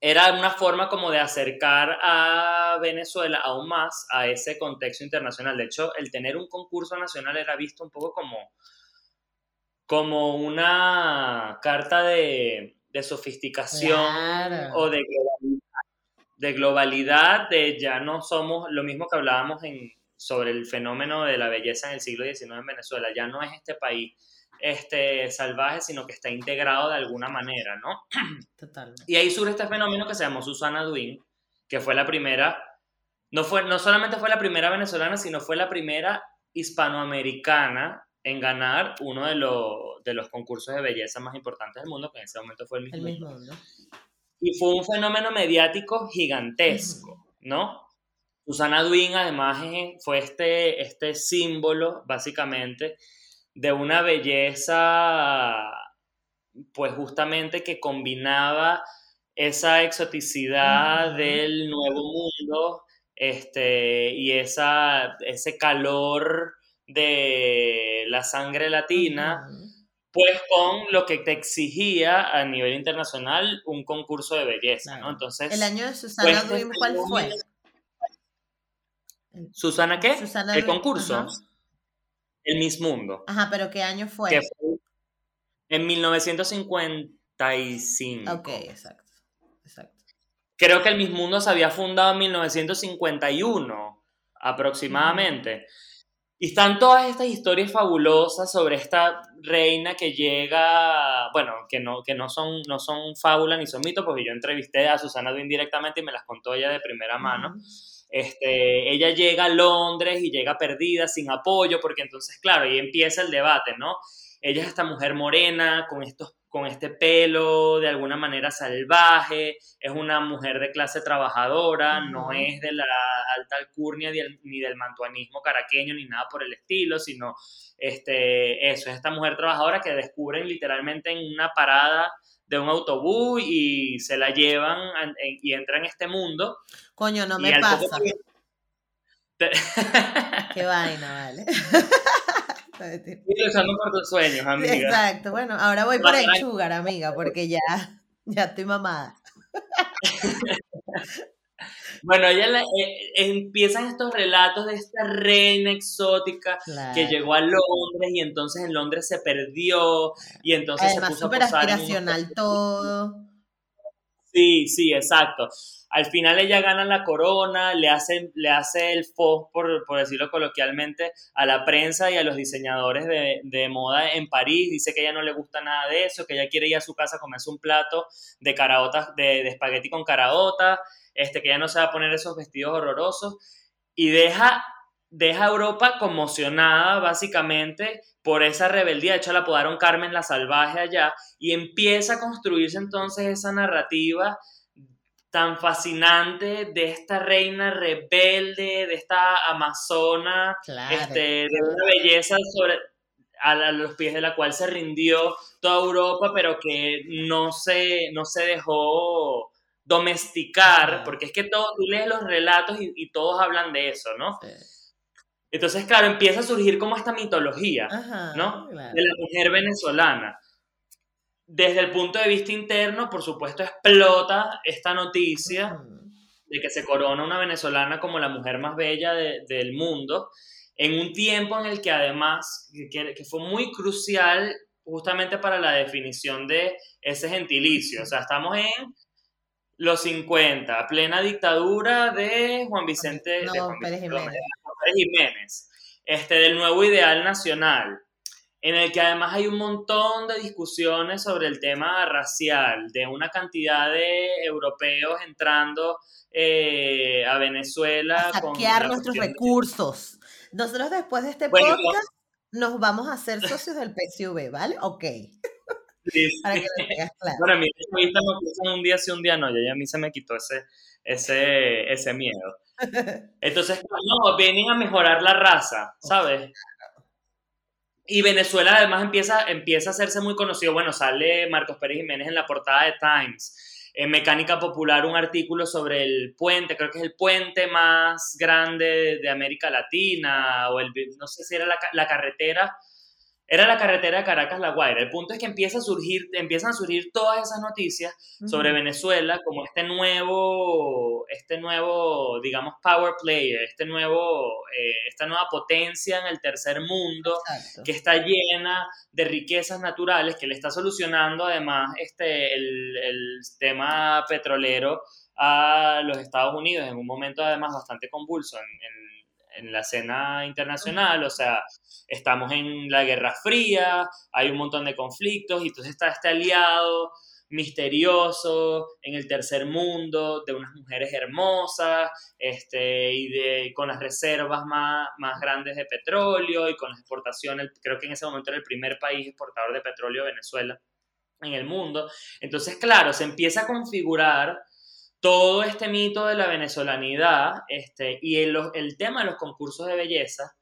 era una forma como de acercar a Venezuela aún más a ese contexto internacional. De hecho, el tener un concurso nacional era visto un poco como, como una carta de, sofisticación o de de globalidad, de ya no somos lo mismo que hablábamos en, sobre el fenómeno de la belleza en el siglo XIX en Venezuela. Ya no es este país este, salvaje, sino que está integrado de alguna manera, ¿no? Totalmente. Y ahí surge este fenómeno que se llamó Susana Duin, que fue la primera, no, fue, no solamente fue la primera venezolana, sino fue la primera hispanoamericana en ganar uno de, los, de los concursos de belleza más importantes del mundo, que en ese momento fue el mismo. mundo. Y fue un fenómeno mediático gigantesco, ¿no? Susana Duin además fue este, este símbolo básicamente de una belleza pues justamente que combinaba esa exoticidad del nuevo mundo este, y esa, ese calor de la sangre latina, pues con lo que te exigía a nivel internacional un concurso de belleza, ¿no? Entonces... El año de Susana Duin, ¿cuál fue? ¿Susana qué? el concurso. El Miss Mundo. Ajá, pero ¿qué año fue? en 1955. Ok, exacto. exacto. Creo que el Miss Mundo se había fundado en 1951, aproximadamente. Y están todas estas historias fabulosas sobre esta reina que llega, bueno, que no, que no son, no son fábulas ni son mitos, porque yo entrevisté a Susana Duin directamente y me las contó ella de primera mano. Este, ella llega a Londres y llega perdida, sin apoyo, porque entonces, claro, ahí empieza el debate, ¿no? Ella es esta mujer morena, con, estos, con este pelo de alguna manera salvaje, es una mujer de clase trabajadora, no es de la alta alcurnia ni del mantuanismo caraqueño ni nada por el estilo, sino este, eso, es esta mujer trabajadora que descubren literalmente en una parada de un autobús y se la llevan y entra en este mundo. Coño, no me pasa. Qué vaina, vale. Estoy luchando por tus sueños, amiga. Exacto, bueno, ahora voy por el sugar, amiga, porque ya, ya estoy mamada. Bueno, ella eh, empiezan estos relatos de esta reina exótica que llegó a Londres y entonces en Londres se perdió y entonces se puso súper aspiracional todo. Sí, sí, exacto. Al final ella gana la corona, le hace, le hace el fos, por, por, decirlo coloquialmente, a la prensa y a los diseñadores de, de, moda en París. Dice que ella no le gusta nada de eso, que ella quiere ir a su casa a comerse un plato de caraotas, de, de espagueti con caraota, este, que ya no se va a poner esos vestidos horrorosos. Y deja, deja a Europa conmocionada, básicamente, por esa rebeldía. De hecho, la apodaron Carmen la Salvaje allá. Y empieza a construirse entonces esa narrativa tan fascinante de esta reina rebelde, de esta amazona, este, de una belleza sobre, a, los pies de la cual se rindió toda Europa, pero que no se, no se dejó domesticar, porque es que todo, tú lees los relatos y, todos hablan de eso, ¿no? Entonces, claro, empieza a surgir como esta mitología, ¿no? De la mujer venezolana desde el punto de vista interno, por supuesto, explota esta noticia de que se corona una venezolana como la mujer más bella del mundo, en un tiempo en el que además, que, fue muy crucial justamente para la definición de ese gentilicio. O sea, estamos en los 50, plena dictadura de Juan Vicente, de Juan Pérez Jiménez. Jiménez, este, del nuevo ideal nacional en el que además hay un montón de discusiones sobre el tema racial, de una cantidad de europeos entrando eh, a Venezuela. A saquear nuestros recursos. Nosotros después de este podcast nos vamos a hacer socios del PSV, ¿vale? Ok. Sí, Para que lo tengas claro. Bueno, a mí me un día sí, un día no, ya a mí se me quitó ese, ese, ese miedo. Entonces, no, vienen a mejorar la raza, ¿sabes? Y Venezuela además empieza, empieza a hacerse muy conocido. Bueno, sale Marcos Pérez Jiménez en la portada de Times. En Mecánica Popular un artículo sobre el puente, creo que es el puente más grande de América Latina, o el, no sé si era la, la carretera era la carretera de Caracas-La Guaira. El punto es que empieza a surgir, empiezan a surgir todas esas noticias sobre Venezuela como este nuevo, este nuevo, digamos, power player, este nuevo, eh, esta nueva potencia en el tercer mundo que está llena de riquezas naturales, que le está solucionando además este, el, el tema petrolero a los Estados Unidos en un momento además bastante convulso en, en en la escena internacional, o sea, estamos en la Guerra Fría, hay un montón de conflictos y entonces está este aliado misterioso en el tercer mundo de unas mujeres hermosas este, y de, con las reservas más, más grandes de petróleo y con las exportaciones, creo que en ese momento era el primer país exportador de petróleo Venezuela en el mundo. Entonces, claro, se empieza a configurar todo este mito de la venezolanidad este, y el, el tema de los concursos de belleza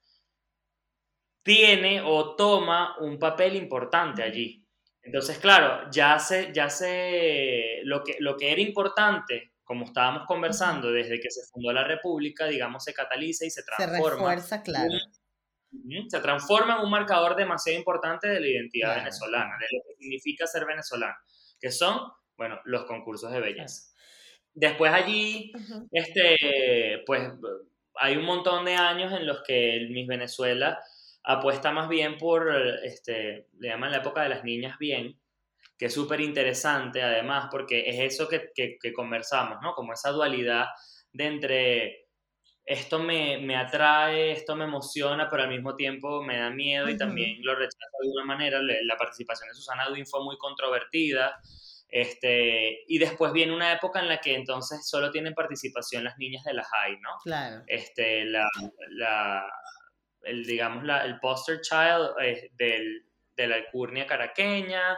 tiene o toma un papel importante allí. Entonces, claro, ya se, ya se, lo que, lo que era importante, como estábamos conversando, desde que se fundó la República, digamos, se cataliza y se transforma. Se claro. se transforma en un marcador demasiado importante de la identidad venezolana, de lo que significa ser venezolano, que son, bueno, los concursos de belleza. Después allí, este, pues hay un montón de años en los que el Miss Venezuela apuesta más bien por, este, le llaman la época de las niñas bien, que es súper interesante además, porque es eso que, que, conversamos, ¿no? Como esa dualidad de entre esto me, me, atrae, esto me emociona, pero al mismo tiempo me da miedo y también lo rechazo de alguna manera. La participación de Susana Duin fue muy controvertida. Este, y después viene una época en la que entonces solo tienen participación las niñas de la high, ¿no? Claro. Este, la, la el, digamos, la, el poster child eh, del, de la alcurnia caraqueña.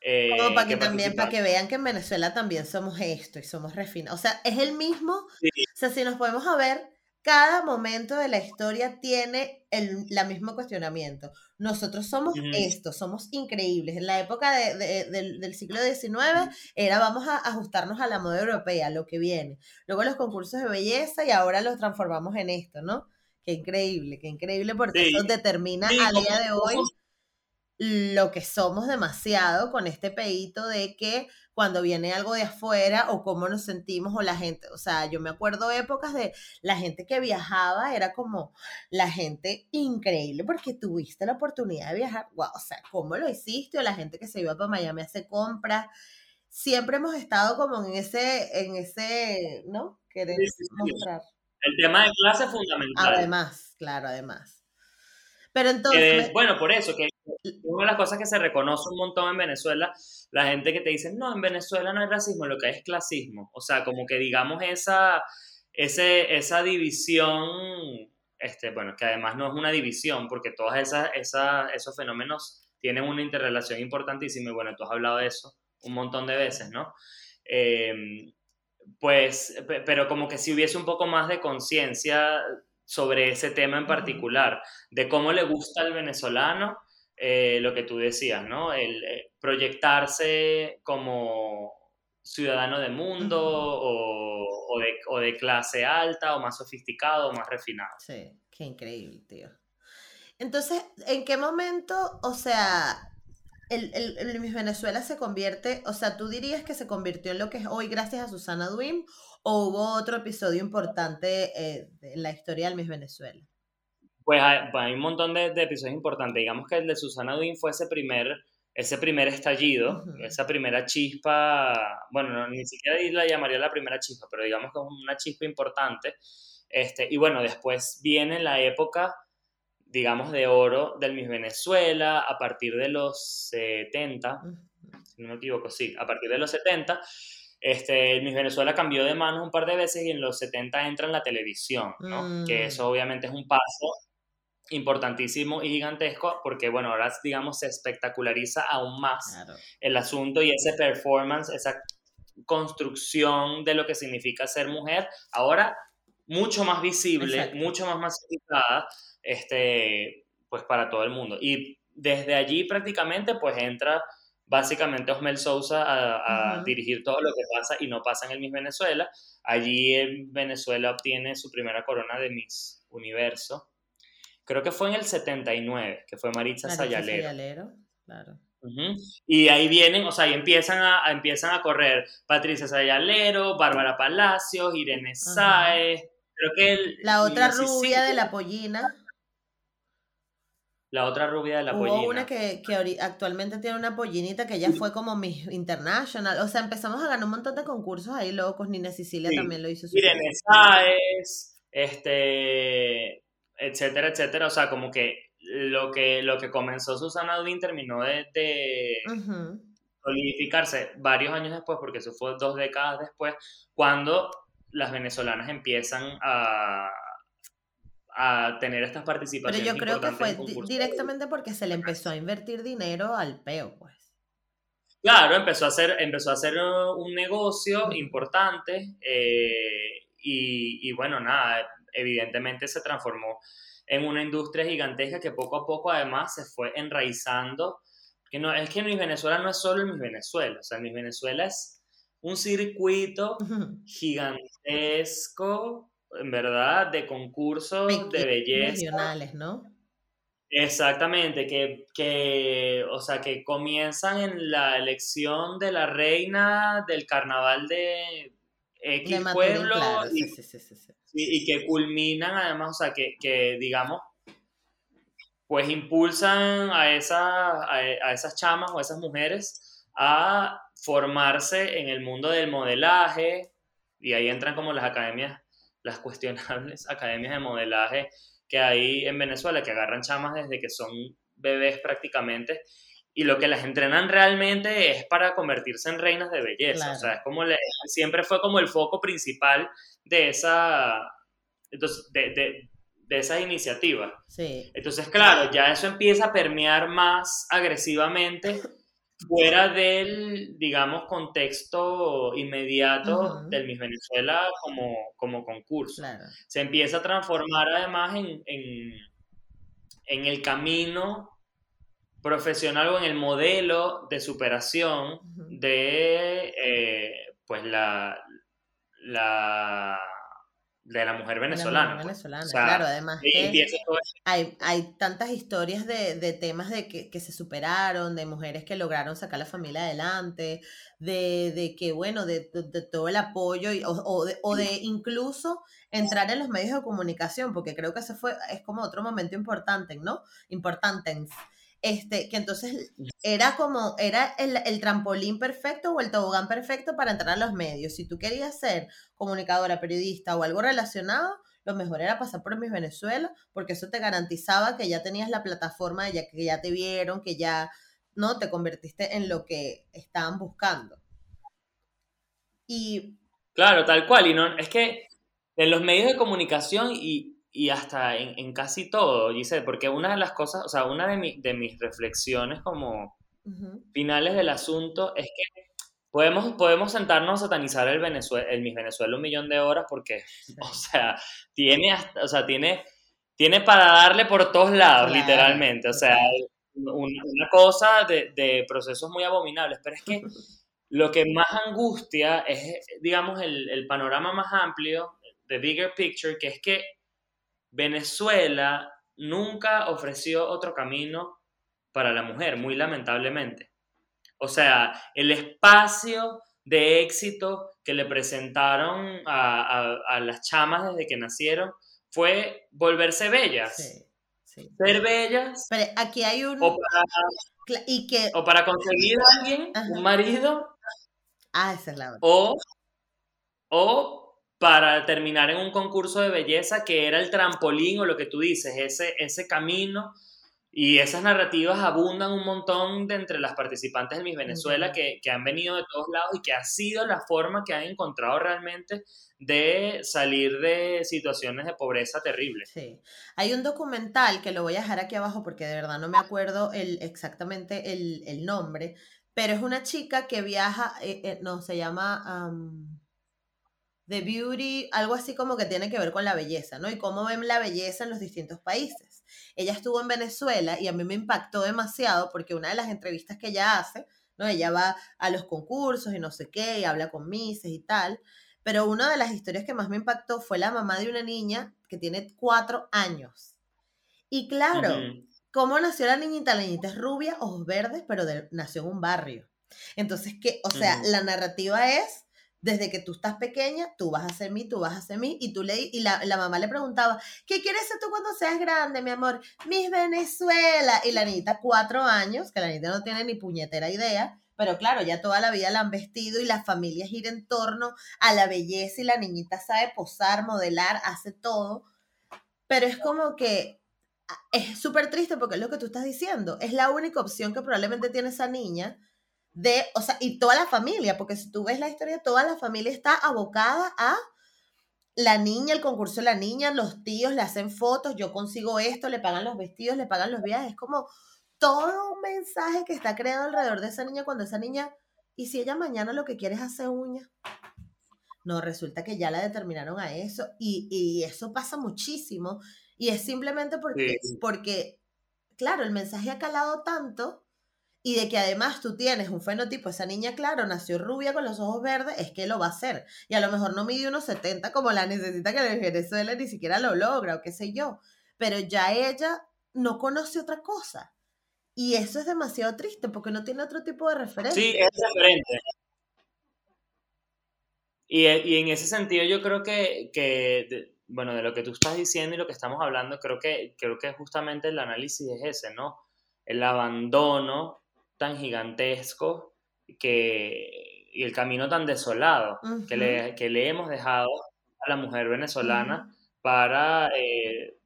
Eh, para que, también, para que vean que en Venezuela también somos esto y somos refinados. O sea, es el mismo. O sea, si nos podemos a ver, cada momento de la historia tiene el la mismo cuestionamiento. Nosotros somos esto, somos increíbles. En la época del, siglo XIX era vamos a ajustarnos a la moda europea, lo que viene. Luego los concursos de belleza y ahora los transformamos en esto, ¿no? Qué increíble, qué increíble porque eso determina a día de hoy lo que somos demasiado con este peito de que cuando viene algo de afuera o cómo nos sentimos o la gente, o sea, yo me acuerdo épocas de la gente que viajaba, era como la gente increíble porque tuviste la oportunidad de viajar, wow, o sea, ¿cómo lo hiciste? O la gente que se iba para Miami a hacer compras, siempre hemos estado como en ese, en ese, ¿no? Querer mostrar. El tema de clase es fundamental. Además, claro, además. Pero entonces... bueno, por eso, que una de las cosas que se reconoce un montón en Venezuela, la gente que te dice, no, en Venezuela no hay racismo, lo que hay es clasismo. O sea, como que digamos esa, ese, esa división, este, bueno, que además no es una división, porque todos esas, esos fenómenos tienen una interrelación importantísima y bueno, tú has hablado de eso un montón de veces, ¿no? Em, pues, pero como que si hubiese un poco más de conciencia sobre ese tema en particular, de cómo le gusta al venezolano eh, lo que tú decías, ¿no? El eh, proyectarse como ciudadano de mundo o, de, clase alta o más sofisticado o más refinado. Sí, qué increíble, tío. Entonces, ¿en qué momento, o sea, el, el, Miss Venezuela se convierte, o sea, tú dirías que se convirtió en lo que es hoy gracias a Susana Duim o hubo otro episodio importante eh, en la historia del Miss Venezuela? Pues hay, un montón de, episodios importantes. Digamos que el de Susana Duin fue ese primer, ese primer estallido, esa primera chispa, bueno, ni siquiera la llamaría la primera chispa, pero digamos que es una chispa importante. Este, y bueno, después viene la época digamos, de oro del Miss Venezuela a partir de los 70, si no me equivoco, sí, a partir de los 70. Este, Miss Venezuela cambió de manos un par de veces y en los 70 entra en la televisión, ¿no? Que Mm. eso obviamente es un paso importantísimo y gigantesco porque, bueno, ahora, digamos, se espectaculariza aún más Claro. el asunto y ese performance, esa construcción de lo que significa ser mujer, ahora mucho más visible, Exacto. mucho más masificada, este, pues para todo el mundo. Y desde allí prácticamente pues entra básicamente Osmel Sousa a, a Ujú. dirigir todo lo que pasa y no pasa en el Miss Venezuela. Allí en Venezuela obtiene su primera corona de Miss Universo. Creo que fue en el 79, que fue Maritza, Maritza Sayalero. Sayalero, claro. Y ahí vienen, o sea, y empiezan a, a- empiezan a correr Patricia Sayalero, Bárbara Palacios, Irene. Sáez, creo que el- La otra rubia de la pollina. la otra rubia de la Hubo pollina. una que, que actualmente tiene una pollinita que ya fue como Miss International. O sea, empezamos a ganar un montón de concursos ahí locos. Nina Sicilia Sí. también lo hizo. Irene. Sáez, este, etcétera, etcétera. O sea, como que lo que, lo que comenzó Susana Udin terminó de, solidificarse varios años después, porque eso fue dos décadas después, cuando las venezolanas empiezan a, a tener estas Pero participaciones yo creo que fue directamente porque se le empezó a invertir dinero al peo, pues. Claro, empezó a hacer, empezó a hacer uh, un negocio importante eh, y, y bueno, nada, evidentemente se transformó en una industria gigantesca que poco a poco además se fue enraizando. Que no, es que Miss Venezuela no es solo el Miss Venezuela, o sea, Miss Venezuela es un circuito gigantesco, en verdad, de concursos de belleza. Regionales, ¿no? Exactamente, que, que, o sea, que comienzan en la elección de la reina del carnaval de X pueblo claro. y, Sí, sí, sí, sí, sí. y- y que culminan además, o sea, que, que digamos, pues impulsan a, esa, a, a esas chamas o a esas mujeres a formarse en el mundo del modelaje y ahí entran como las academias, las cuestionables academias de modelaje que hay en Venezuela, que agarran chamas desde que son bebés prácticamente y lo que las entrenan realmente es para convertirse en reinas de belleza, Claro. o sea, es como le- siempre fue como el foco principal de esa, entonces, de, de, de esas iniciativas. Sí. Entonces, claro, ya eso empieza a permear más agresivamente fuera del, digamos, contexto inmediato Ujú. del Miss Venezuela como, como concurso. Claro. Se empieza a transformar además en, en, en el camino profesional o en el modelo de superación de eh, pues la, la de la mujer la venezolana. pues. venezolana, O sea, claro, además que hay, hay tantas historias de, de temas de que, que se superaron, de mujeres que lograron sacar la familia adelante, de, de que, bueno, de, de- todo el apoyo y- o, o de, o de incluso entrar en los medios de comunicación, porque creo que ese fue, es como otro momento importante, ¿no? Importante. Este, que entonces era como, era el, el trampolín perfecto o el tobogán perfecto para entrar a los medios. Si tú querías ser comunicadora, periodista o algo relacionado, lo mejor era pasar por Miss Venezuela, porque eso te garantizaba que ya tenías la plataforma, ya, que ya te vieron, que ya no te convertiste en lo que estaban buscando. Y Claro, tal cual. Y no, es que en los medios de comunicación y, y hasta en, en casi todo, Giselle, porque una de las cosas, o sea, una de, mi- de mis reflexiones como finales del asunto es que podemos, podemos sentarnos a satanizar el, Venezuela, el Miss Venezuela un millón de horas porque, o sea, tiene, hasta- o sea, tiene, tiene para darle por todos lados, Claro, literalmente. O sea, total. un- una cosa de, de procesos muy abominables, pero es que lo que más angustia es, digamos, el, el panorama más amplio, the bigger picture, que es que Venezuela nunca ofreció otro camino para la mujer, muy lamentablemente. O sea, el espacio de éxito que le presentaron a, a- a las chamas desde que nacieron fue volverse bellas. sí, sí. Ser bellas Pero aquí hay un... o para, Y que... o para conseguir a alguien, Ajá. un marido, Ah, esa es la otra. o, o para terminar en un concurso de belleza que era el trampolín o lo que tú dices, ese, ese camino. Y esas narrativas abundan un montón de entre las participantes de Miss Venezuela que, que han venido de todos lados y que ha sido la forma que han encontrado realmente de salir de situaciones de pobreza terribles. Sí. Hay un documental que lo voy a dejar aquí abajo porque de verdad no me acuerdo el, exactamente el, el nombre, pero es una chica que viaja, eh, eh, no, se llama The Beauty, algo así como que tiene que ver con la belleza, ¿no? Y cómo ven la belleza en los distintos países. Ella estuvo en Venezuela y a mí me impactó demasiado porque una de las entrevistas que ella hace, ¿no? Ella va a los concursos y no sé qué, y habla con Mises y tal, pero una de las historias que más me impactó fue la mamá de una niña que tiene cuatro años. Y claro, ¿Cómo nació la niñita? La niñita es rubia, ojos verdes, pero nació en un barrio. Entonces, que, o sea, la narrativa es, desde que tú estás pequeña, tú vas a ser mí, tú vas a ser mí, y tú le, y la, mamá le preguntaba, ¿qué quieres ser tú cuando seas grande, mi amor? Miss Venezuela. Y la niñita, cuatro años, que la niñita no tiene ni puñetera idea, pero claro, ya toda la vida la han vestido y la familia gira en torno a la belleza y la niñita sabe posar, modelar, hace todo. Pero es como que es súper triste porque es lo que tú estás diciendo. Es la única opción que probablemente tiene esa niña de, o sea, y toda la familia, porque si tú ves la historia, toda la familia está abocada a la niña, el concurso de la niña, los tíos le hacen fotos, yo consigo esto, le pagan los vestidos, le pagan los viajes. Es como todo un mensaje que está creado alrededor de esa niña cuando esa niña, y si ella mañana lo que quiere es hacer uña. No, resulta que ya la determinaron a eso y, y eso pasa muchísimo y es simplemente porque, porque, claro, el mensaje ha calado tanto y de que además tú tienes un fenotipo, esa niña, claro, nació rubia con los ojos verdes, es que lo va a hacer. Y a lo mejor no mide unos 70 como la necesita que en Venezuela ni siquiera lo logra o qué sé yo. Pero ya ella no conoce otra cosa. Y eso es demasiado triste porque no tiene otro tipo de referencia. Sí, es diferente. Y, y en ese sentido yo creo que, que bueno, de lo que tú estás diciendo y lo que estamos hablando, creo que, creo que justamente el análisis es ese, ¿no? El abandono tan gigantesco que, y el camino tan desolado que, le, que, le, hemos dejado a la mujer venezolana para, eh,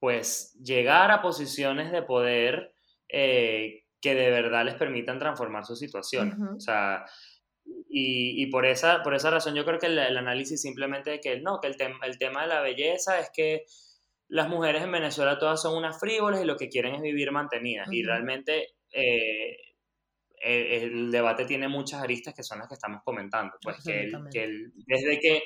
pues, llegar a posiciones de poder eh, que de verdad les permitan transformar su situación. O sea, y, y, por, esa, por esa razón yo creo que el, análisis simplemente de que no, que el, el tema de la belleza es que las mujeres en Venezuela todas son unas frívolas y lo que quieren es vivir mantenidas. Y realmente eh, el, debate tiene muchas aristas que son las que estamos comentando. Pues que, que desde que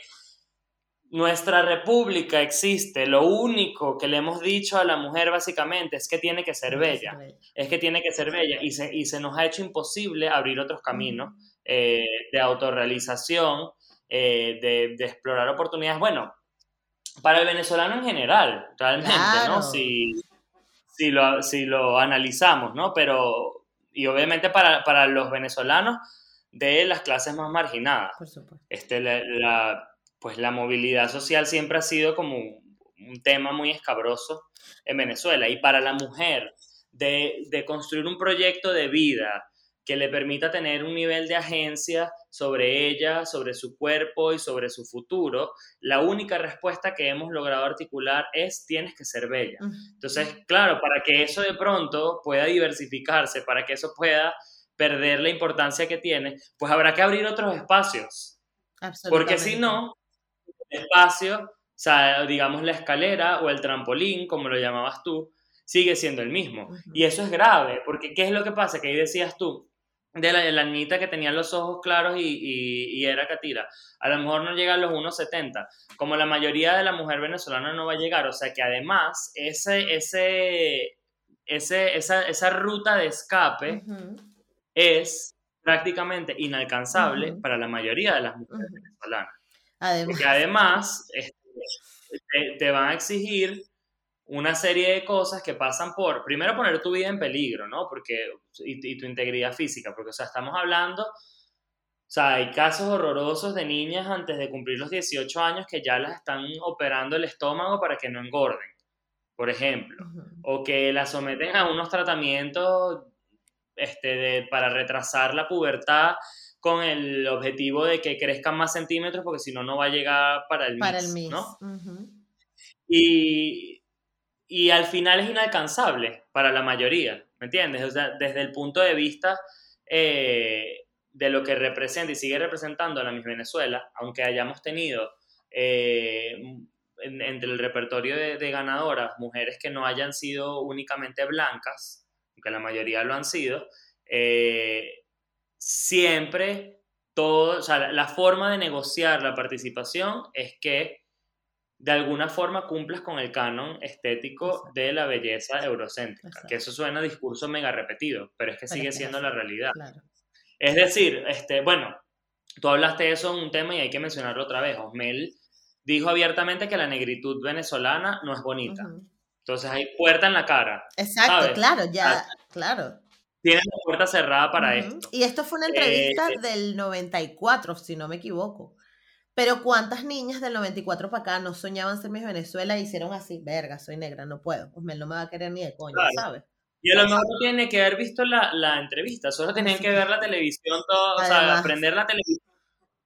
nuestra república existe, lo único que le hemos dicho a la mujer básicamente es que tiene que ser bella, es que tiene que ser bella y se, y se nos ha hecho imposible abrir otros caminos eh, de autorrealización, eh, de, explorar oportunidades. Bueno, para el venezolano en general, realmente, ¿no? Si, si, lo, si lo analizamos, ¿no? Pero, y obviamente para, para los venezolanos de las clases más marginadas. Este, la, pues la movilidad social siempre ha sido como un, un tema muy escabroso en Venezuela. Y para la mujer, de, de construir un proyecto de vida, que le permita tener un nivel de agencia sobre ella, sobre su cuerpo y sobre su futuro, la única respuesta que hemos logrado articular es tienes que ser bella. Entonces, claro, para que eso de pronto pueda diversificarse, para que eso pueda perder la importancia que tiene, pues habrá que abrir otros espacios. Porque si no, el espacio, o sea, digamos la escalera o el trampolín, como lo llamabas tú, sigue siendo el mismo. Y eso es grave, porque ¿qué es lo que pasa? Que ahí decías tú, de la, niñita que tenía los ojos claros y, era catira. A lo mejor no llega a los 1,70, como la mayoría de la mujer venezolana no va a llegar. O sea que además ese, ese, ese, esa, esa ruta de escape es prácticamente inalcanzable para la mayoría de las mujeres venezolanas. Porque además este, te van a exigir una serie de cosas que pasan por, primero poner tu vida en peligro, ¿no? Porque, y, tu integridad física, porque, o sea, estamos hablando, o sea, hay casos horrorosos de niñas antes de cumplir los 18 años que ya las están operando el estómago para que no engorden, por ejemplo, o que las someten a unos tratamientos este, de, para retrasar la pubertad con el objetivo de que crezcan más centímetros porque si no, no va a llegar para el Para el Miss. ¿no? Y, y al final es inalcanzable para la mayoría, ¿me entiendes? O sea, desde el punto de vista eh, de lo que representa y sigue representando a la Miss Venezuela, aunque hayamos tenido eh, en- entre el repertorio de, ganadoras mujeres que no hayan sido únicamente blancas, que la mayoría lo han sido, eh, siempre todo, o sea, la forma de negociar la participación es que de alguna forma cumplas con el canon estético Exacto. de la belleza eurocéntrica, Exacto. que eso suena a discurso mega repetido, pero es que Pero sigue es siendo así, la realidad. Claro. Es decir, este, bueno, tú hablaste de eso en un tema y hay que mencionarlo otra vez. Osmel dijo abiertamente que la negritud venezolana no es bonita. Entonces hay puerta en la cara. Exacto, ¿Sabes? claro, ya, claro. Tienen la puerta cerrada para Ujú. esto. Y esto fue una Eh, entrevista del 94, si no me equivoco. Pero ¿cuántas niñas del 94 para acá no soñaban ser Miss Venezuela y hicieron así? Verga, soy negra, no puedo. Osmel no me va a querer ni de coño, Claro. ¿sabes? Y a lo mejor no tiene que haber visto la, la entrevista, solo tenían que ver la televisión, todo, o sea, Además. aprender la televisión.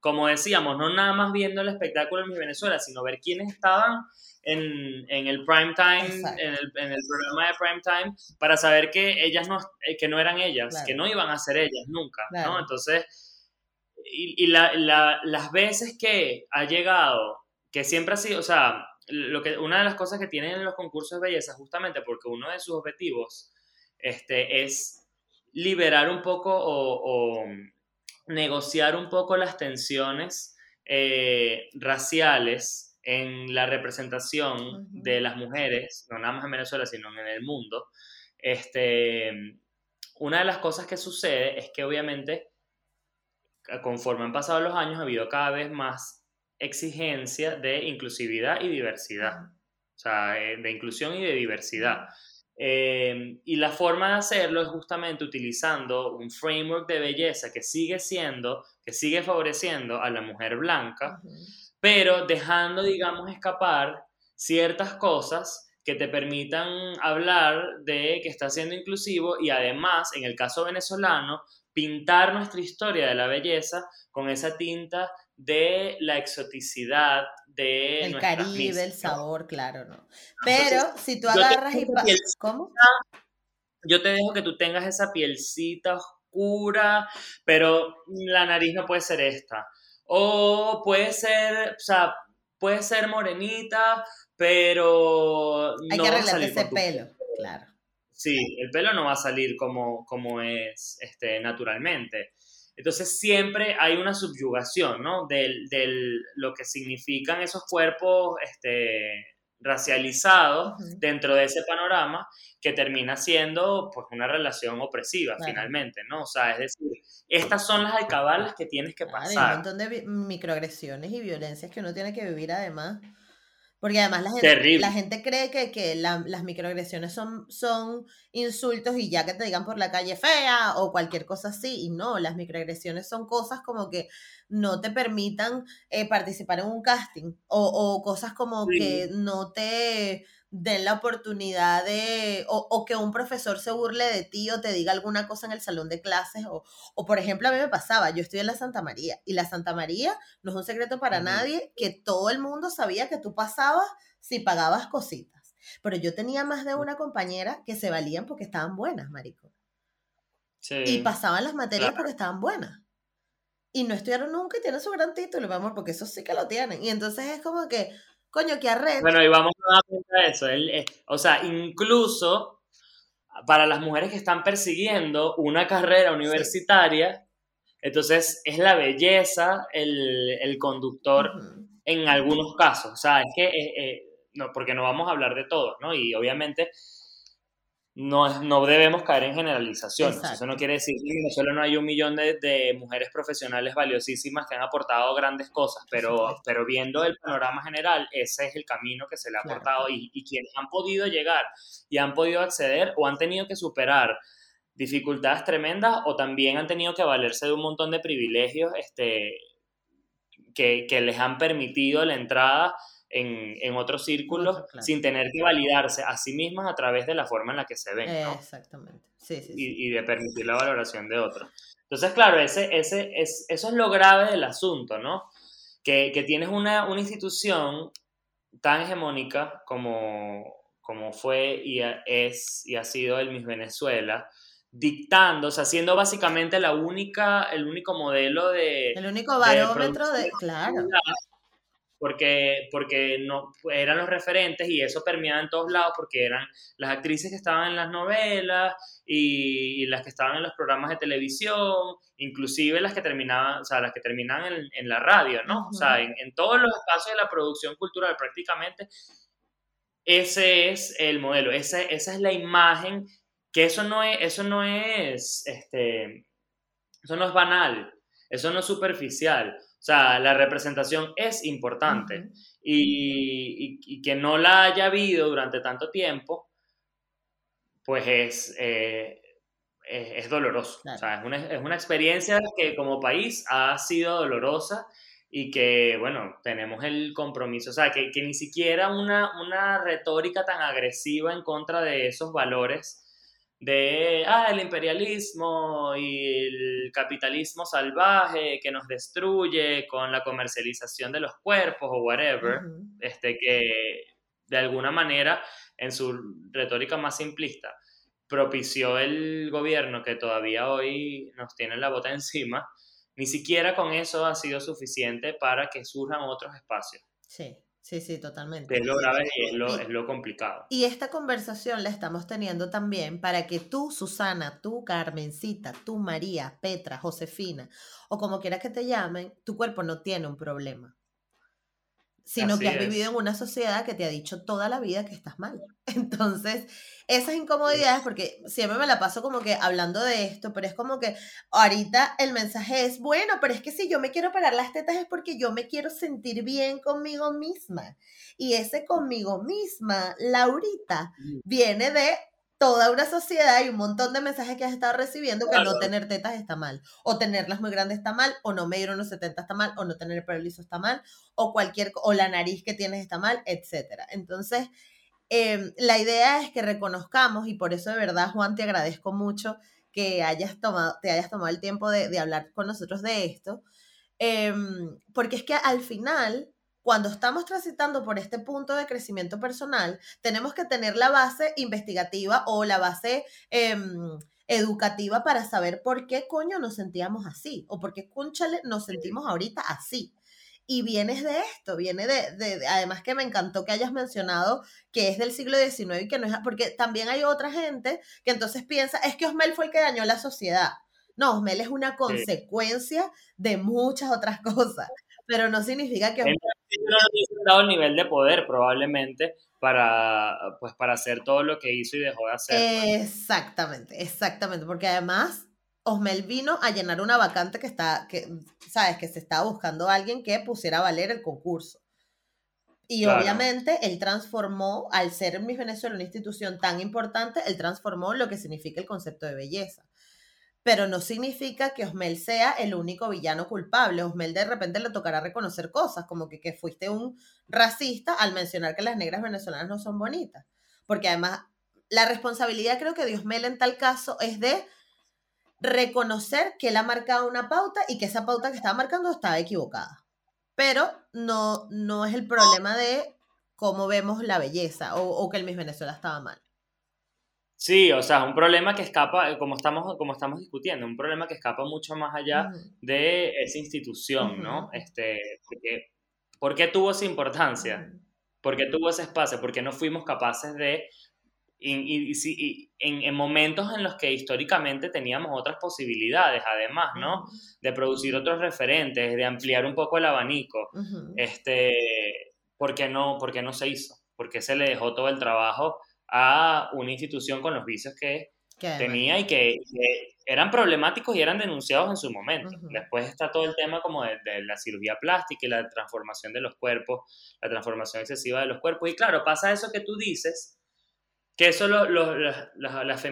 Como decíamos, no nada más viendo el espectáculo en mi Venezuela, sino ver quiénes estaban en, en el prime time, en el, en el programa de prime time, para saber que ellas no, eh, que no eran ellas, Claro. que no iban a ser ellas nunca, Claro. ¿no? Entonces, y, y la- la- las veces que ha llegado, que siempre ha sido, o sea, lo que, una de las cosas que tienen los concursos de belleza, justamente porque uno de sus objetivos este, es liberar un poco o, o negociar un poco las tensiones eh, raciales en la representación de las mujeres, no nada más en Venezuela, sino en el mundo. Este, una de las cosas que sucede es que obviamente conforme han pasado los años ha habido cada vez más exigencia de inclusividad y diversidad, o sea, eh, de inclusión y de diversidad. Eh, y la forma de hacerlo es justamente utilizando un framework de belleza que sigue siendo, que sigue favoreciendo a la mujer blanca, pero dejando, digamos, escapar ciertas cosas que te permitan hablar de que está siendo inclusivo y además, en el caso venezolano, pintar nuestra historia de la belleza con esa tinta de la exoticidad de El Caribe, el sabor, claro, ¿no? Entonces, Pero si tú agarras y... el- ¿Cómo? yo te dejo que tú tengas esa pielcita oscura, pero la nariz no puede ser esta. O puede ser, o sea, puede ser morenita, pero Hay no que va a arreglarte salir ese pelo, claro. Sí, el pelo no va a salir como, como es este, naturalmente. Entonces siempre hay una subyugación, ¿no? Del, del- lo que significan esos cuerpos este, racializados dentro de ese panorama que termina siendo pues una relación opresiva Claro. finalmente, ¿no? O sea, es decir, estas son las alcabalas que tienes que Claro, y un pasar. montón de microagresiones y violencias que uno tiene que vivir además. Porque además la gente, Terrible. la gente cree que, que la- las microagresiones son, son insultos y ya que te digan por la calle fea o cualquier cosa así. Y no, las microagresiones son cosas como que no te permitan eh, participar en un casting o, o cosas como Sí. que no te den la oportunidad de, o, o que un profesor se burle de ti o te diga alguna cosa en el salón de clases o, o por ejemplo, a mí me pasaba, yo estoy en la Santa María y la Santa María no es un secreto para nadie que todo el mundo sabía que tú pasabas si pagabas cositas. Pero yo tenía más de una compañera que se valían porque estaban buenas, marico. Sí. Y pasaban las materias claro. porque estaban buenas. Y no estudiaron nunca y tienen su gran título, mi amor, porque eso sí que lo tienen. Y entonces es como que, coño, qué arrecho. Bueno, y vamos a dar cuenta de eso. eh, o sea, incluso para las mujeres que están persiguiendo una carrera universitaria, entonces es la belleza el, el conductor en algunos casos. O sea, es que, eh, eh, no, porque no vamos a hablar de todos, ¿no? Y obviamente no, no debemos caer en generalizaciones. Eso no quiere decir que en Venezuela no hay un millón de, de mujeres profesionales valiosísimas que han aportado grandes cosas, pero, pero viendo el panorama general, ese es el camino que se le ha Claro. aportado y, y quienes han podido llegar y han podido acceder o han tenido que superar dificultades tremendas o también han tenido que valerse de un montón de privilegios este, que, que les han permitido la entrada en, en otros círculos sin tener que validarse a sí mismas a través de la forma en la que se ven. Exactamente. Sí, sí, Y, de permitir la valoración de otros. Entonces, claro, ese, ese, es, eso es lo grave del asunto, ¿no? Que, que tienes una, una institución tan hegemónica como, como fue y es y ha sido el Miss Venezuela, dictando, o sea, siendo básicamente la única, el único modelo de... El único barómetro de... Claro. Porque, porque no, eran los referentes y eso permeaba en todos lados porque eran las actrices que estaban en las novelas y, las que estaban en los programas de televisión, inclusive las que terminaban, o sea, las que terminan en, en la radio, ¿no? O sea, en, en todos los espacios de la producción cultural prácticamente ese es el modelo, esa, esa es la imagen, que eso no es, eso no es, este, eso no es banal, eso no es superficial. O sea, la representación es importante y, que no la haya habido durante tanto tiempo, pues es, eh, es, doloroso. O sea, es una, es una experiencia que como país ha sido dolorosa y que, bueno, tenemos el compromiso, o sea, que, que ni siquiera una, una, retórica tan agresiva en contra de esos valores de, ah, el imperialismo y el capitalismo salvaje que nos destruye con la comercialización de los cuerpos o whatever, este, que de alguna manera, en su retórica más simplista, propició el gobierno que todavía hoy nos tiene la bota encima, ni siquiera con eso ha sido suficiente para que surjan otros espacios. Sí, sí, sí, totalmente. Es lo grave y es lo, es lo complicado. Y esta conversación la estamos teniendo también para que tú, Susana, tú, Carmencita, tú, María, Petra, Josefina, o como quieras que te llamen, tu cuerpo no tiene un problema sino que has vivido en una sociedad que te ha dicho toda la vida que estás mal. Entonces, esas incomodidades, porque siempre me la paso como que hablando de esto, pero es como que ahorita el mensaje es, bueno, pero es que si yo me quiero parar las tetas es porque yo me quiero sentir bien conmigo misma. Y ese conmigo misma, Laurita, viene de toda una sociedad y un montón de mensajes que has estado recibiendo que no tener tetas está mal, o tenerlas muy grandes está mal, o no medir unos 70 está mal, o no tener el pelo liso está mal, o cualquier, o la nariz que tienes está mal, etcétera. Entonces, em, la idea es que reconozcamos, y por eso de verdad, Juan, te agradezco mucho que hayas tomado, te hayas tomado el tiempo de, hablar con nosotros de esto, em, porque es que al final cuando estamos transitando por este punto de crecimiento personal, tenemos que tener la base investigativa o la base em, educativa para saber por qué coño nos sentíamos así o por qué, conchale, nos sentimos ahorita así. Y vienes de esto, viene de, además que me encantó que hayas mencionado que es del siglo XIX y que no es, porque también hay otra gente que entonces piensa, es que Osmel fue el que dañó la sociedad. No, Osmel es una consecuencia de muchas otras cosas pero no significa que... no dado el nivel de poder probablemente para, pues, para hacer todo lo que hizo y dejó de hacer. Pues. Exactamente, exactamente, porque además Osmel vino a llenar una vacante que está, que, sabes, que se estaba buscando a alguien que pusiera a valer el concurso. Y obviamente él transformó, al ser Miss Venezuela una institución tan importante, él transformó lo que significa el concepto de belleza pero no significa que Osmel sea el único villano culpable. Osmel de repente le tocará reconocer cosas, como que, que fuiste un racista al mencionar que las negras venezolanas no son bonitas. Porque además, la responsabilidad creo que de Osmel en tal caso es de reconocer que él ha marcado una pauta y que esa pauta que estaba marcando estaba equivocada. Pero no, no es el problema de cómo vemos la belleza o, o que el Miss Venezuela estaba mal. Sí, o sea, es un problema que escapa, como estamos, como estamos discutiendo, un problema que escapa mucho más allá de esa institución, ¿no? Este, porque, ¿Por qué tuvo esa importancia? ¿Por qué tuvo ese espacio? Porque no fuimos capaces de, y, y, en, en, momentos en los que históricamente teníamos otras posibilidades, además, ¿no? De producir otros referentes, de ampliar un poco el abanico, este, ¿por qué no, por qué no se hizo? ¿Por qué se le dejó todo el trabajo a una institución con los vicios que tenía y que, eran problemáticos y eran denunciados en su momento. Después está todo el tema como de, la cirugía plástica y la transformación de los cuerpos, la transformación excesiva de los cuerpos. Y claro, pasa eso que tú dices, que eso lo, las, las,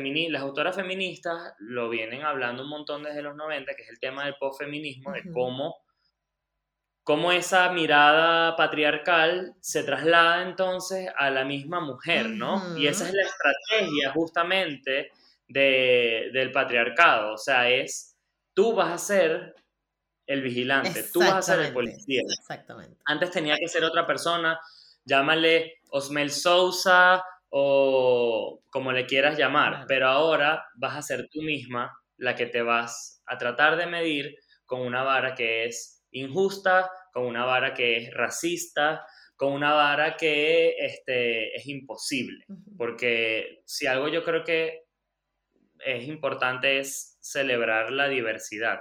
autoras feministas lo vienen hablando un montón desde los 90, que es el tema del postfeminismo, de cómo cómo esa mirada patriarcal se traslada entonces a la misma mujer, ¿no? Y esa es la estrategia justamente del patriarcado, o sea, es tú vas a ser el vigilante, tú vas a ser el policía. Exactamente. Antes tenía que ser otra persona, llámale Osmel Sousa o como le quieras llamar, pero ahora vas a ser tú misma la que te vas a tratar de medir con una vara que es injusta, con una vara que es racista, con una vara que este, es imposible. Porque si algo yo creo que es importante es celebrar la diversidad.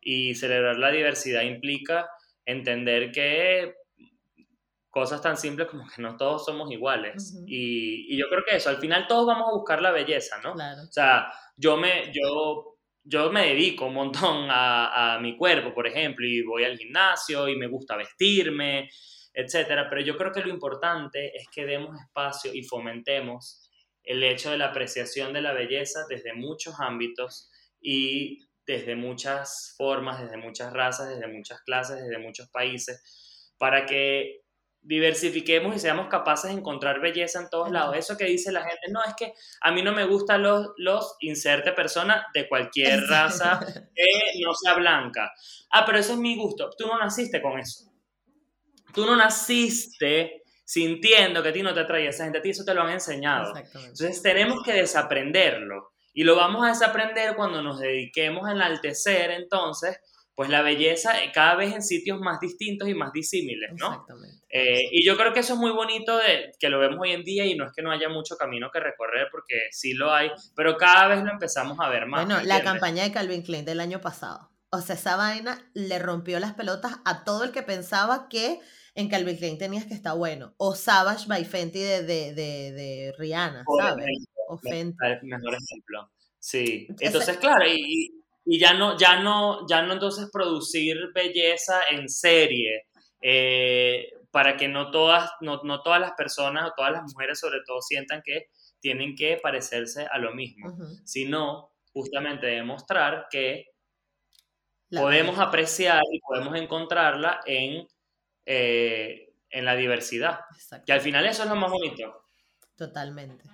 Y celebrar la diversidad implica entender que cosas tan simples como que no todos somos iguales. y, yo creo que eso, al final todos vamos a buscar la belleza, ¿no? O sea, yo me, yo yo me dedico un montón a, mi cuerpo, por ejemplo, y voy al gimnasio y me gusta vestirme, etcétera, pero yo creo que lo importante es que demos espacio y fomentemos el hecho de la apreciación de la belleza desde muchos ámbitos y desde muchas formas, desde muchas razas, desde muchas clases, desde muchos países, para que diversifiquemos y seamos capaces de encontrar belleza en todos lados. Eso que dice la gente, no, es que a mí no me gustan los, los inserte personas de cualquier raza que no sea blanca. Ah, pero ese es mi gusto. Tú no naciste con eso. Tú no naciste sintiendo que a ti no te atraía esa gente, a ti eso te lo han enseñado. Entonces tenemos que desaprenderlo. Y lo vamos a desaprender cuando nos dediquemos a enaltecer entonces pues la belleza cada vez en sitios más distintos y más disímiles, ¿no? Exactamente. Eh, y yo creo que eso es muy bonito de que lo vemos hoy en día y no es que no haya mucho camino que recorrer porque sí lo hay, pero cada vez lo empezamos a ver más. Bueno, la campaña de Calvin Klein del año pasado. O sea, esa vaina le rompió las pelotas a todo el que pensaba que en Calvin Klein tenías que estar bueno. O Savage by Fenty de, de, de, Rihanna, ¿sabes? o Fenty. Mejor ejemplo. Sí. Entonces, claro, y, y ya no, ya no, ya no entonces producir belleza en serie, eh, para que no todas, no, todas las personas o todas las mujeres sobre todo sientan que tienen que parecerse a lo mismo, sino justamente demostrar que podemos apreciar y podemos encontrarla en, eh, en la diversidad. Que al final eso es lo más bonito. Totalmente.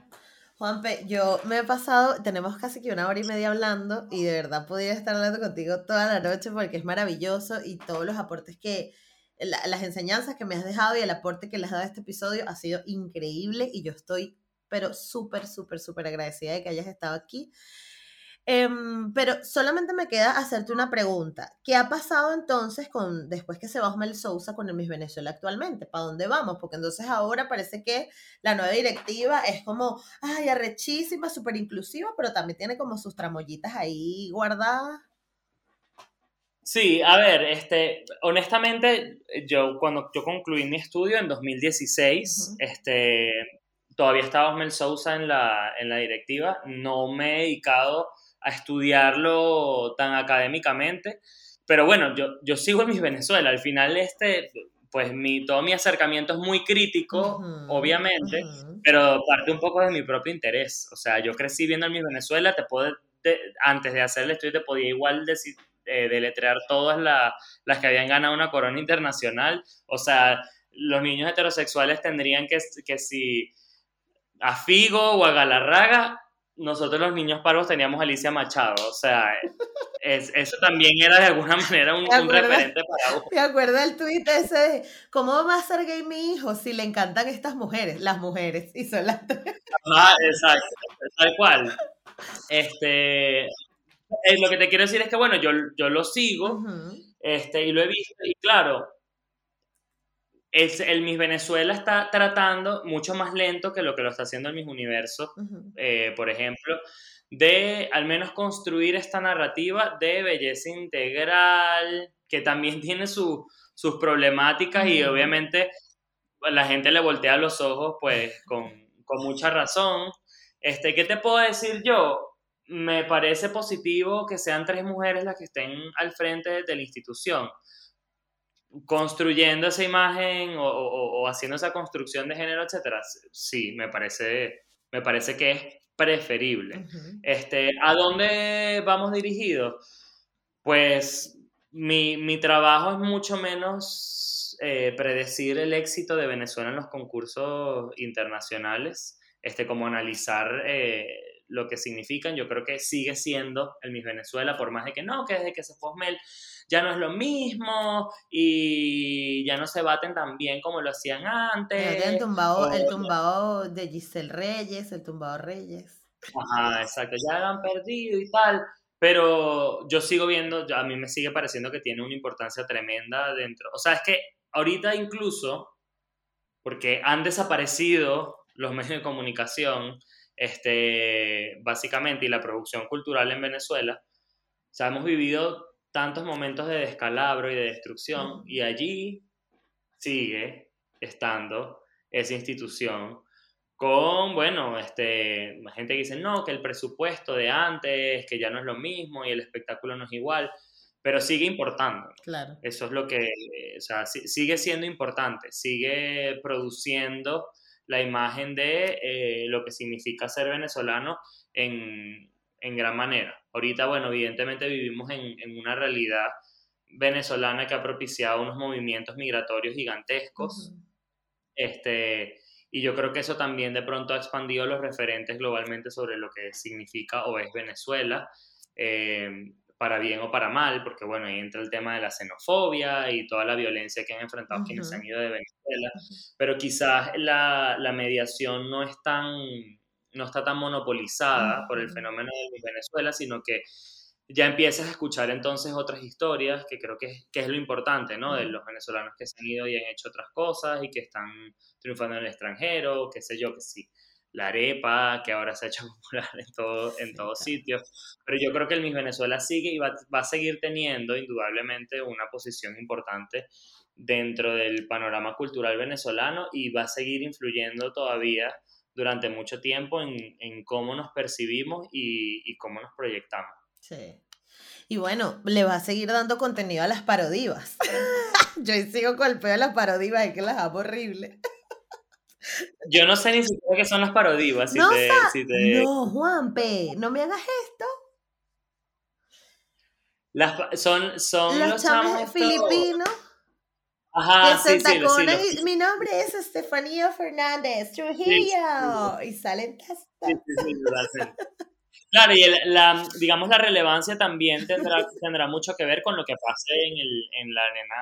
Juanpe, yo me he pasado, tenemos casi que una hora y media hablando y de verdad podría estar hablando contigo toda la noche porque es maravilloso y todos los aportes que, las enseñanzas que me has dejado y el aporte que les has dado a este episodio ha sido increíble y yo estoy pero súper, súper, súper agradecida de que hayas estado aquí. Em, pero solamente me queda hacerte una pregunta. ¿Qué ha pasado entonces con después que se va Osmel Sousa con el Miss Venezuela actualmente? ¿Para dónde vamos? Porque entonces ahora parece que la nueva directiva es como, ay, arrechísima, súper inclusiva, pero también tiene como sus tramoyitas ahí guardadas. Sí, a ver, este, honestamente, yo cuando yo concluí mi estudio en 2016, este, todavía estaba Osmel Sousa en la, en la directiva, no me he dedicado a estudiarlo tan académicamente. Pero bueno, yo, yo sigo en mi Venezuela. Al final, este, pues mi, todo mi acercamiento es muy crítico, obviamente, pero parte un poco de mi propio interés. O sea, yo crecí viendo en mi Venezuela, te puedo, antes de hacer el estudio, te podía igual decir, eh, deletrear todas las que habían ganado una corona internacional. O sea, los niños heterosexuales tendrían que, que si a Figo o a Galarraga nosotros los niños parvos teníamos a Alicia Machado, o sea, eso también era de alguna manera un, referente para vos. Me acuerdo el tuit ese de, ¿cómo va a ser gay mi hijo si le encantan estas mujeres? Las mujeres, y son las Ah, exacto, tal cual. Este, eh, lo que te quiero decir es que, bueno, yo, yo lo sigo, este, y lo he visto, y claro, el, Miss Venezuela está tratando mucho más lento que lo que lo está haciendo el Miss Universo, eh, por ejemplo, de al menos construir esta narrativa de belleza integral, que también tiene sus problemáticas y obviamente la gente le voltea los ojos pues con, con mucha razón. Este, ¿Qué te puedo decir yo? Me parece positivo que sean tres mujeres las que estén al frente de la institución construyendo esa imagen o, haciendo esa construcción de género, etcétera, sí, me parece, me parece que es preferible. este, ¿A dónde vamos dirigidos? Pues mi, mi trabajo es mucho menos eh, predecir el éxito de Venezuela en los concursos internacionales, este, como analizar eh, lo que significan. Yo creo que sigue siendo el Miss Venezuela, por más de que no, que desde que se fue Osmel ya no es lo mismo y ya no se baten tan bien como lo hacían antes. El tumbado, el tumbado de Giselle Reyes, el tumbado Reyes. Ajá, exacto, ya han perdido y tal. Pero yo sigo viendo, a mí me sigue pareciendo que tiene una importancia tremenda dentro. O sea, es que ahorita incluso, porque han desaparecido los medios de comunicación, este, básicamente, y la producción cultural en Venezuela, o sea, hemos vivido tantos momentos de descalabro y de destrucción, y allí sigue estando esa institución con, bueno, este, gente que dice, no, que el presupuesto de antes, que ya no es lo mismo y el espectáculo no es igual, pero sigue importando. Claro. Eso es lo que, o sea, sigue siendo importante, sigue produciendo la imagen de eh, lo que significa ser venezolano en, en, gran manera. Ahorita, bueno, evidentemente vivimos en, en, una realidad venezolana que ha propiciado unos movimientos migratorios gigantescos. Este y yo creo que eso también de pronto ha expandido los referentes globalmente sobre lo que significa o es Venezuela, eh, para bien o para mal, porque bueno, ahí entra el tema de la xenofobia y toda la violencia que han enfrentado quienes han ido de Venezuela, pero quizás la, la, mediación no es tan, no está tan monopolizada por el fenómeno de Venezuela, sino que ya empiezas a escuchar entonces otras historias, que creo que, que es lo importante, ¿no? De los venezolanos que se han ido y han hecho otras cosas y que están triunfando en el extranjero, qué sé yo, que sí. La arepa, que ahora se ha hecho popular en, todo, en todos sitios. Pero yo creo que el Miss Venezuela sigue y va, va a seguir teniendo indudablemente una posición importante dentro del panorama cultural venezolano y va a seguir influyendo todavía durante mucho tiempo en, en cómo nos percibimos y, y cómo nos proyectamos. Sí. Y bueno, le va a seguir dando contenido a las parodivas. Yo sigo con el pedo de las parodivas, es que las hago horrible. Yo no sé ni siquiera qué son las parodivas. no, no, Juanpe, no me hagas esto. Las, son, son los, chamos filipinos. Ajá, sí, sí, sí, Mi nombre es Estefanía Fernández Trujillo. Y salen Claro, y la, digamos la relevancia también tendrá, tendrá mucho que ver con lo que pase en, el, en la arena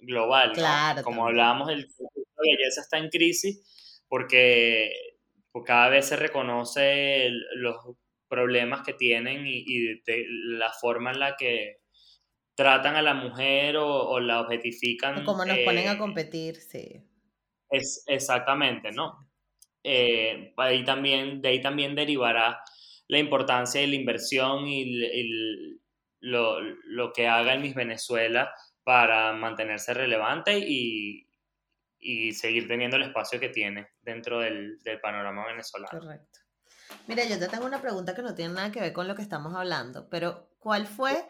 global. Claro. Como hablábamos, el de belleza está en crisis porque pues, cada vez se reconoce los problemas que tienen y, la forma en la que tratan a la mujer o, la objetifican. como nos ponen a eh, competir, sí. Es, exactamente, ¿no? Eh, ahí también, de ahí también derivará la importancia de la inversión y, lo, que haga el Miss Venezuela para mantenerse relevante y, seguir teniendo el espacio que tiene dentro del, panorama venezolano. Correcto. Mira, yo te tengo una pregunta que no tiene nada que ver con lo que estamos hablando, pero ¿cuál fue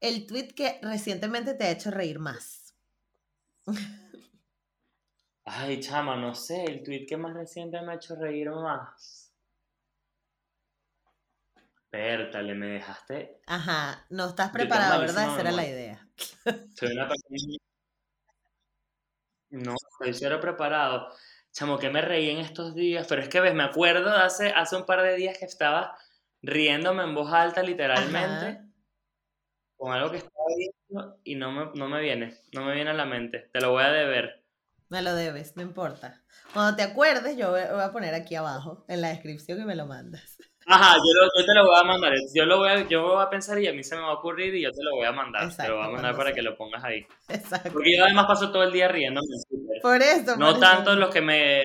el tweet que recientemente te ha hecho reír más? Ay, chama, no sé, el tweet que más reciente me ha hecho reír más. Pértale, me dejaste. Ajá, no estás preparado, ¿verdad? Esa era la idea. Soy una persona. No, estoy cero preparado. Chamo, que me reí en estos días, pero es que ves, me acuerdo hace, hace un par de días que estaba riéndome en voz alta, literalmente, con algo que estaba viendo y no me, no me viene, no me viene a la mente. Te lo voy a deber. Me lo debes, no importa. Cuando te acuerdes, yo voy a poner aquí abajo en la descripción y me lo mandas. Ajá, yo, te lo voy a mandar. Yo lo voy a, yo voy a pensar y a mí se me va a ocurrir y yo te lo voy a mandar. te lo voy a mandar para que lo pongas ahí. Exacto. Porque yo además paso todo el día riéndome. Por eso. No tanto los que me...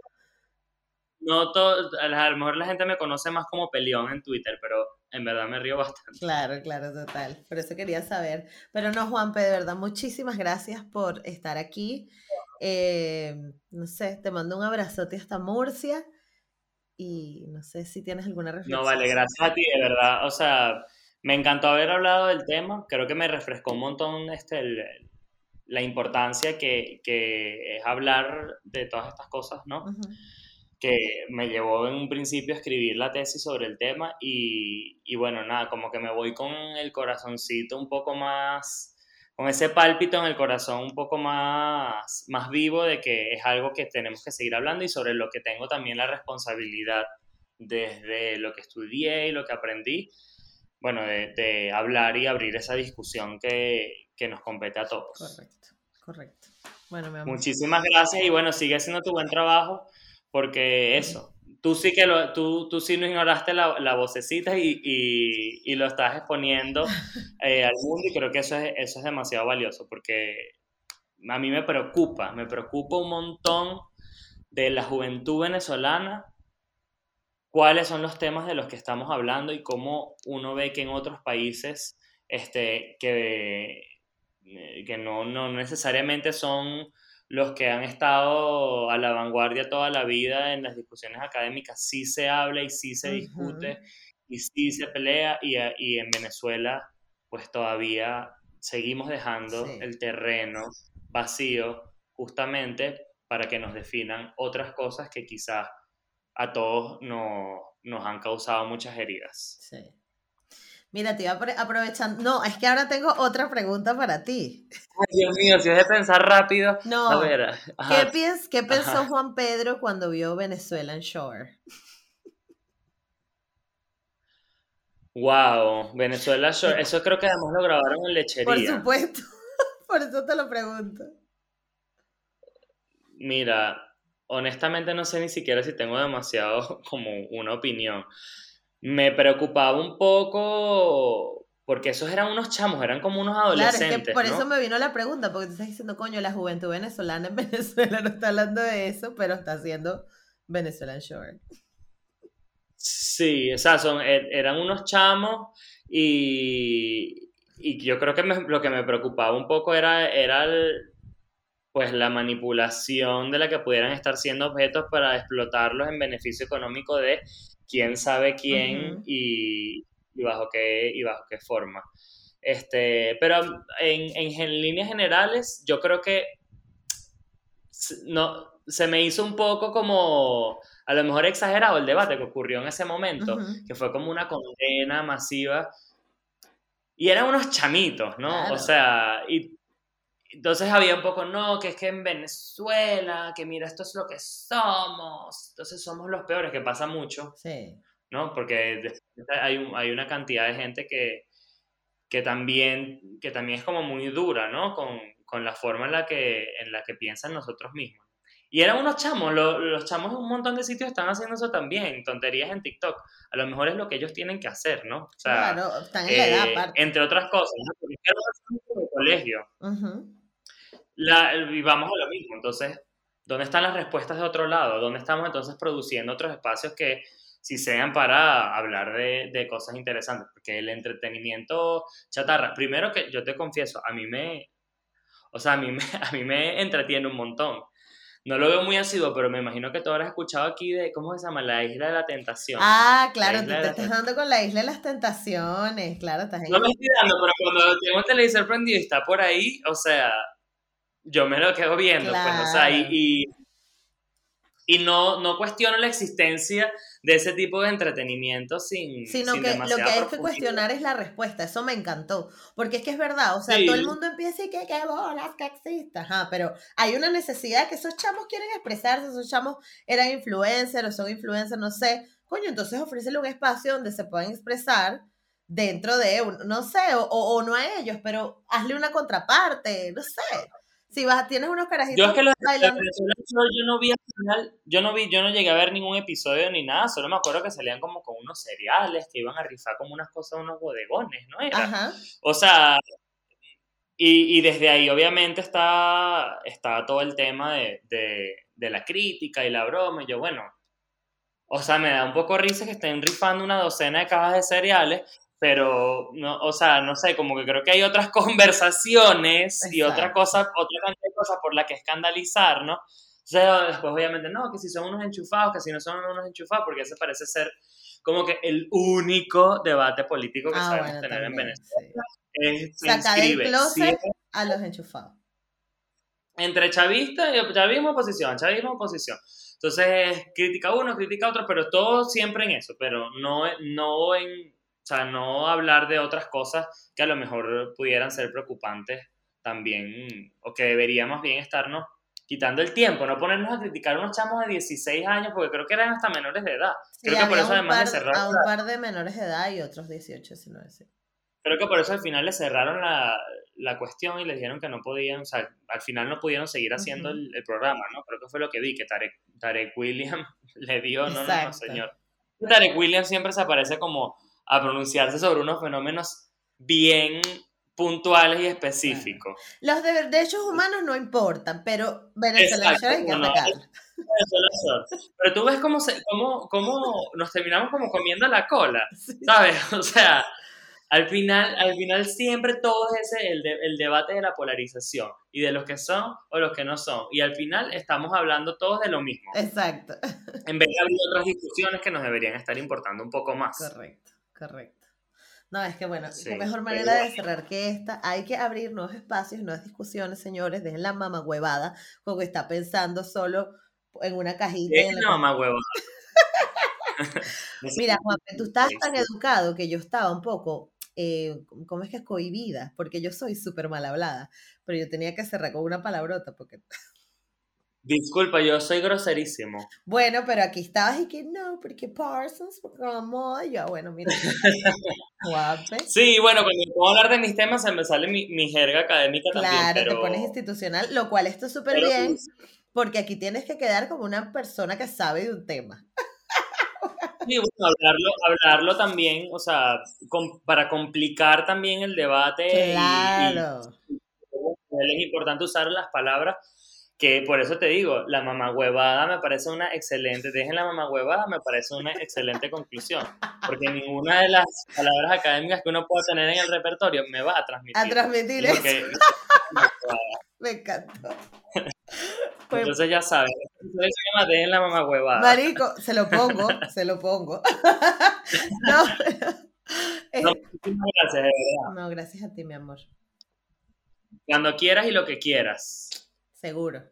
No todo, a lo mejor la gente me conoce más como peleón en Twitter, pero en verdad me río bastante. Claro, claro, total. Por eso quería saber. Pero no, Juanpe, de verdad, muchísimas gracias por estar aquí. Eh, no sé, te mando un abrazote hasta Murcia y no sé si tienes alguna reflexión. No, vale, gracias a ti, de verdad. O sea, me encantó haber hablado del tema. Creo que me refrescó un montón este, la importancia que, que, es hablar de todas estas cosas, ¿no? Que me llevó en un principio a escribir la tesis sobre el tema y, y, bueno, nada, como que me voy con el corazoncito un poco más con ese pálpito en el corazón un poco más, más vivo de que es algo que tenemos que seguir hablando y sobre lo que tengo también la responsabilidad desde lo que estudié y lo que aprendí, bueno, de, hablar y abrir esa discusión que, que, nos compete a todos. Correcto, correcto. Bueno, mi Muchísimas gracias y bueno, sigue haciendo tu buen trabajo porque eso, tú sí que lo, tú, tú sí no ignoraste la, la vocecita y, y, y, lo estás exponiendo eh, al mundo y creo que eso es, eso es demasiado valioso porque a mí me preocupa, me preocupa un montón de la juventud venezolana cuáles son los temas de los que estamos hablando y cómo uno ve que en otros países este, que, eh, que no, no necesariamente son los que han estado a la vanguardia toda la vida en las discusiones académicas, sí se habla y sí se discute y sí se pelea y, y, en Venezuela pues todavía seguimos dejando el terreno vacío justamente para que nos definan otras cosas que quizás a todos no, nos han causado muchas heridas. Sí. Mira, te iba aprovechando. No, es que ahora tengo otra pregunta para ti. Ay, Dios mío, si es de pensar rápido. No. A ver. ¿Qué, pensó Juan Pedro cuando vio Venezuela en Shore? Wow, Venezuela Shore. Eso creo que además lo grabaron en lechería. Por supuesto. Por eso te lo pregunto. Mira, honestamente no sé ni siquiera si tengo demasiado como una opinión me preocupaba un poco porque esos eran unos chamos, eran como unos adolescentes. Claro, es que por eso me vino la pregunta, porque te estás diciendo, coño, la juventud venezolana en Venezuela no está hablando de eso, pero está haciendo Venezuelan Shore. Sí, o sea, son, er, eran unos chamos y, y yo creo que lo que me preocupaba un poco era, era pues la manipulación de la que pudieran estar siendo objetos para explotarlos en beneficio económico de quién sabe quién y, bajo qué, y bajo qué forma. Este, pero en, en, líneas generales, yo creo que no, se me hizo un poco como, a lo mejor exagerado el debate que ocurrió en ese momento, que fue como una condena masiva. Y eran unos chamitos, ¿no? O sea, y entonces había un poco, no, que es que en Venezuela, que mira, esto es lo que somos, entonces somos los peores, que pasa mucho, sí. ¿no? Porque hay, hay una cantidad de gente que, que, también, que también es como muy dura, ¿no? Con, con la forma en la, que, en la que piensan nosotros mismos. Y eran unos chamos, los chamos en un montón de sitios están haciendo eso también, tonterías en TikTok. A lo mejor es lo que ellos tienen que hacer, ¿no? O sea, claro, están en la edad, eh, Entre otras cosas, ¿no? Porque un colegio. Uh la, y vamos a lo mismo, entonces, ¿dónde están las respuestas de otro lado? ¿Dónde estamos entonces produciendo otros espacios que si sean para hablar de, de cosas interesantes? Porque el entretenimiento chatarra, primero que yo te confieso, a mí me, o sea, a mí me, a mí me entretiene un montón. No lo veo muy ácido, pero me imagino que tú habrás escuchado aquí de, ¿cómo se llama? La Isla de la Tentación. Ah, claro, tú te estás dando con la Isla de las Tentaciones, claro, estás No me estoy dando, pero cuando tengo el televisor prendido y está por ahí, o sea, yo me lo quedo viendo, pues, o sea, y, y, no, no cuestiono la existencia de ese tipo de entretenimiento sin... Sino que lo que hay que cuestionar es la respuesta, eso me encantó, porque es que es verdad, o sea, todo el mundo empieza y que qué bolas que existe, ajá, pero hay una necesidad que esos chamos quieren expresarse, esos chamos eran influencers o son influencers, no sé, coño, entonces ofrécele un espacio donde se puedan expresar dentro de, no sé, o, o no a ellos, pero hazle una contraparte, no sé. Si vas, tienes unos carajitos. Yo es que lo, yo no vi al final, yo no vi, yo no llegué a ver ningún episodio ni nada, solo me acuerdo que salían como con unos cereales, que iban a rifar como unas cosas, unos bodegones, ¿no? Era. O sea, y, y, desde ahí obviamente está, está todo el tema de, de, de la crítica y la broma, y yo, bueno, o sea, me da un poco risa que estén rifando una docena de cajas de cereales, pero, no, o sea, no sé, como que creo que hay otras conversaciones y otra cosa, otra cantidad de cosas por la que escandalizar, ¿no? O sea, después obviamente, no, que si son unos enchufados, que si no son unos enchufados, porque ese parece ser como que el único debate político que ah, sabemos tener en Venezuela. Es, Sacar el closet a los enchufados. Entre chavista y chavismo oposición, chavismo oposición. Entonces, crítica uno, crítica otro, pero todo siempre en eso, pero no, no en o sea, no hablar de otras cosas que a lo mejor pudieran ser preocupantes también, o que deberíamos bien estarnos quitando el tiempo, no ponernos a criticar a unos chamos de 16 años, porque creo que eran hasta menores de edad. creo que por eso además par, le cerraron... A un par de menores de edad y otros 18, 19, sí. Creo que por eso al final le cerraron la, la cuestión y les dijeron que no podían, o sea, al final no pudieron seguir haciendo el, el, programa, ¿no? Creo que fue lo que vi, que Tarek, Tarek William le dio, no, no, no, señor. Tarek William siempre se aparece como a pronunciarse sobre unos fenómenos bien puntuales y específicos. Los de derechos humanos no importan, pero Venezuela hay que atacar. Pero tú ves cómo, se, cómo, cómo nos terminamos como comiendo la cola, ¿sabes? O sea, al final, al final siempre todo es ese, el, de, el debate de la polarización y de los que son o los que no son. Y al final estamos hablando todos de lo mismo. Exacto. En vez de abrir otras discusiones que nos deberían estar importando un poco más. Correcto, correcto. No, es que bueno, sí, qué mejor manera de cerrar que esta. Hay que abrir nuevos espacios, nuevas discusiones, señores. Dejen la mamá huevada, como que está pensando solo en una cajita. Es la mamá huevada. Mira, Juan, tú estás tan educado que yo estaba un poco, eh, ¿cómo es que es cohibida? Porque yo soy súper mal hablada, pero yo tenía que cerrar con una palabrota porque... Disculpa, yo soy groserísimo. Bueno, pero aquí estabas y que no, porque Parsons, porque la moda, yo, bueno, mira. guape. Sí, bueno, cuando puedo hablar de mis temas se me sale mi, mi jerga académica claro, también. Claro, te pones institucional, lo cual está súper bien, porque aquí tienes que quedar como una persona que sabe de un tema. Sí, bueno, hablarlo, hablarlo también, o sea, com, para complicar también el debate. Claro. Y, y, es importante usar las palabras que por eso te digo, la mamagüevada me parece una excelente, dejen la mamagüevada, me parece una excelente conclusión, porque ninguna de las palabras académicas que uno pueda tener en el repertorio me va a transmitir. A transmitir eso. Que, me encantó. Pues, Entonces ya saben, se llama dejen la mamagüevada. Marico, se lo pongo, se lo pongo. no, no, muchísimas gracias, de verdad. No, gracias a ti, mi amor. Cuando quieras y lo que quieras. Seguro.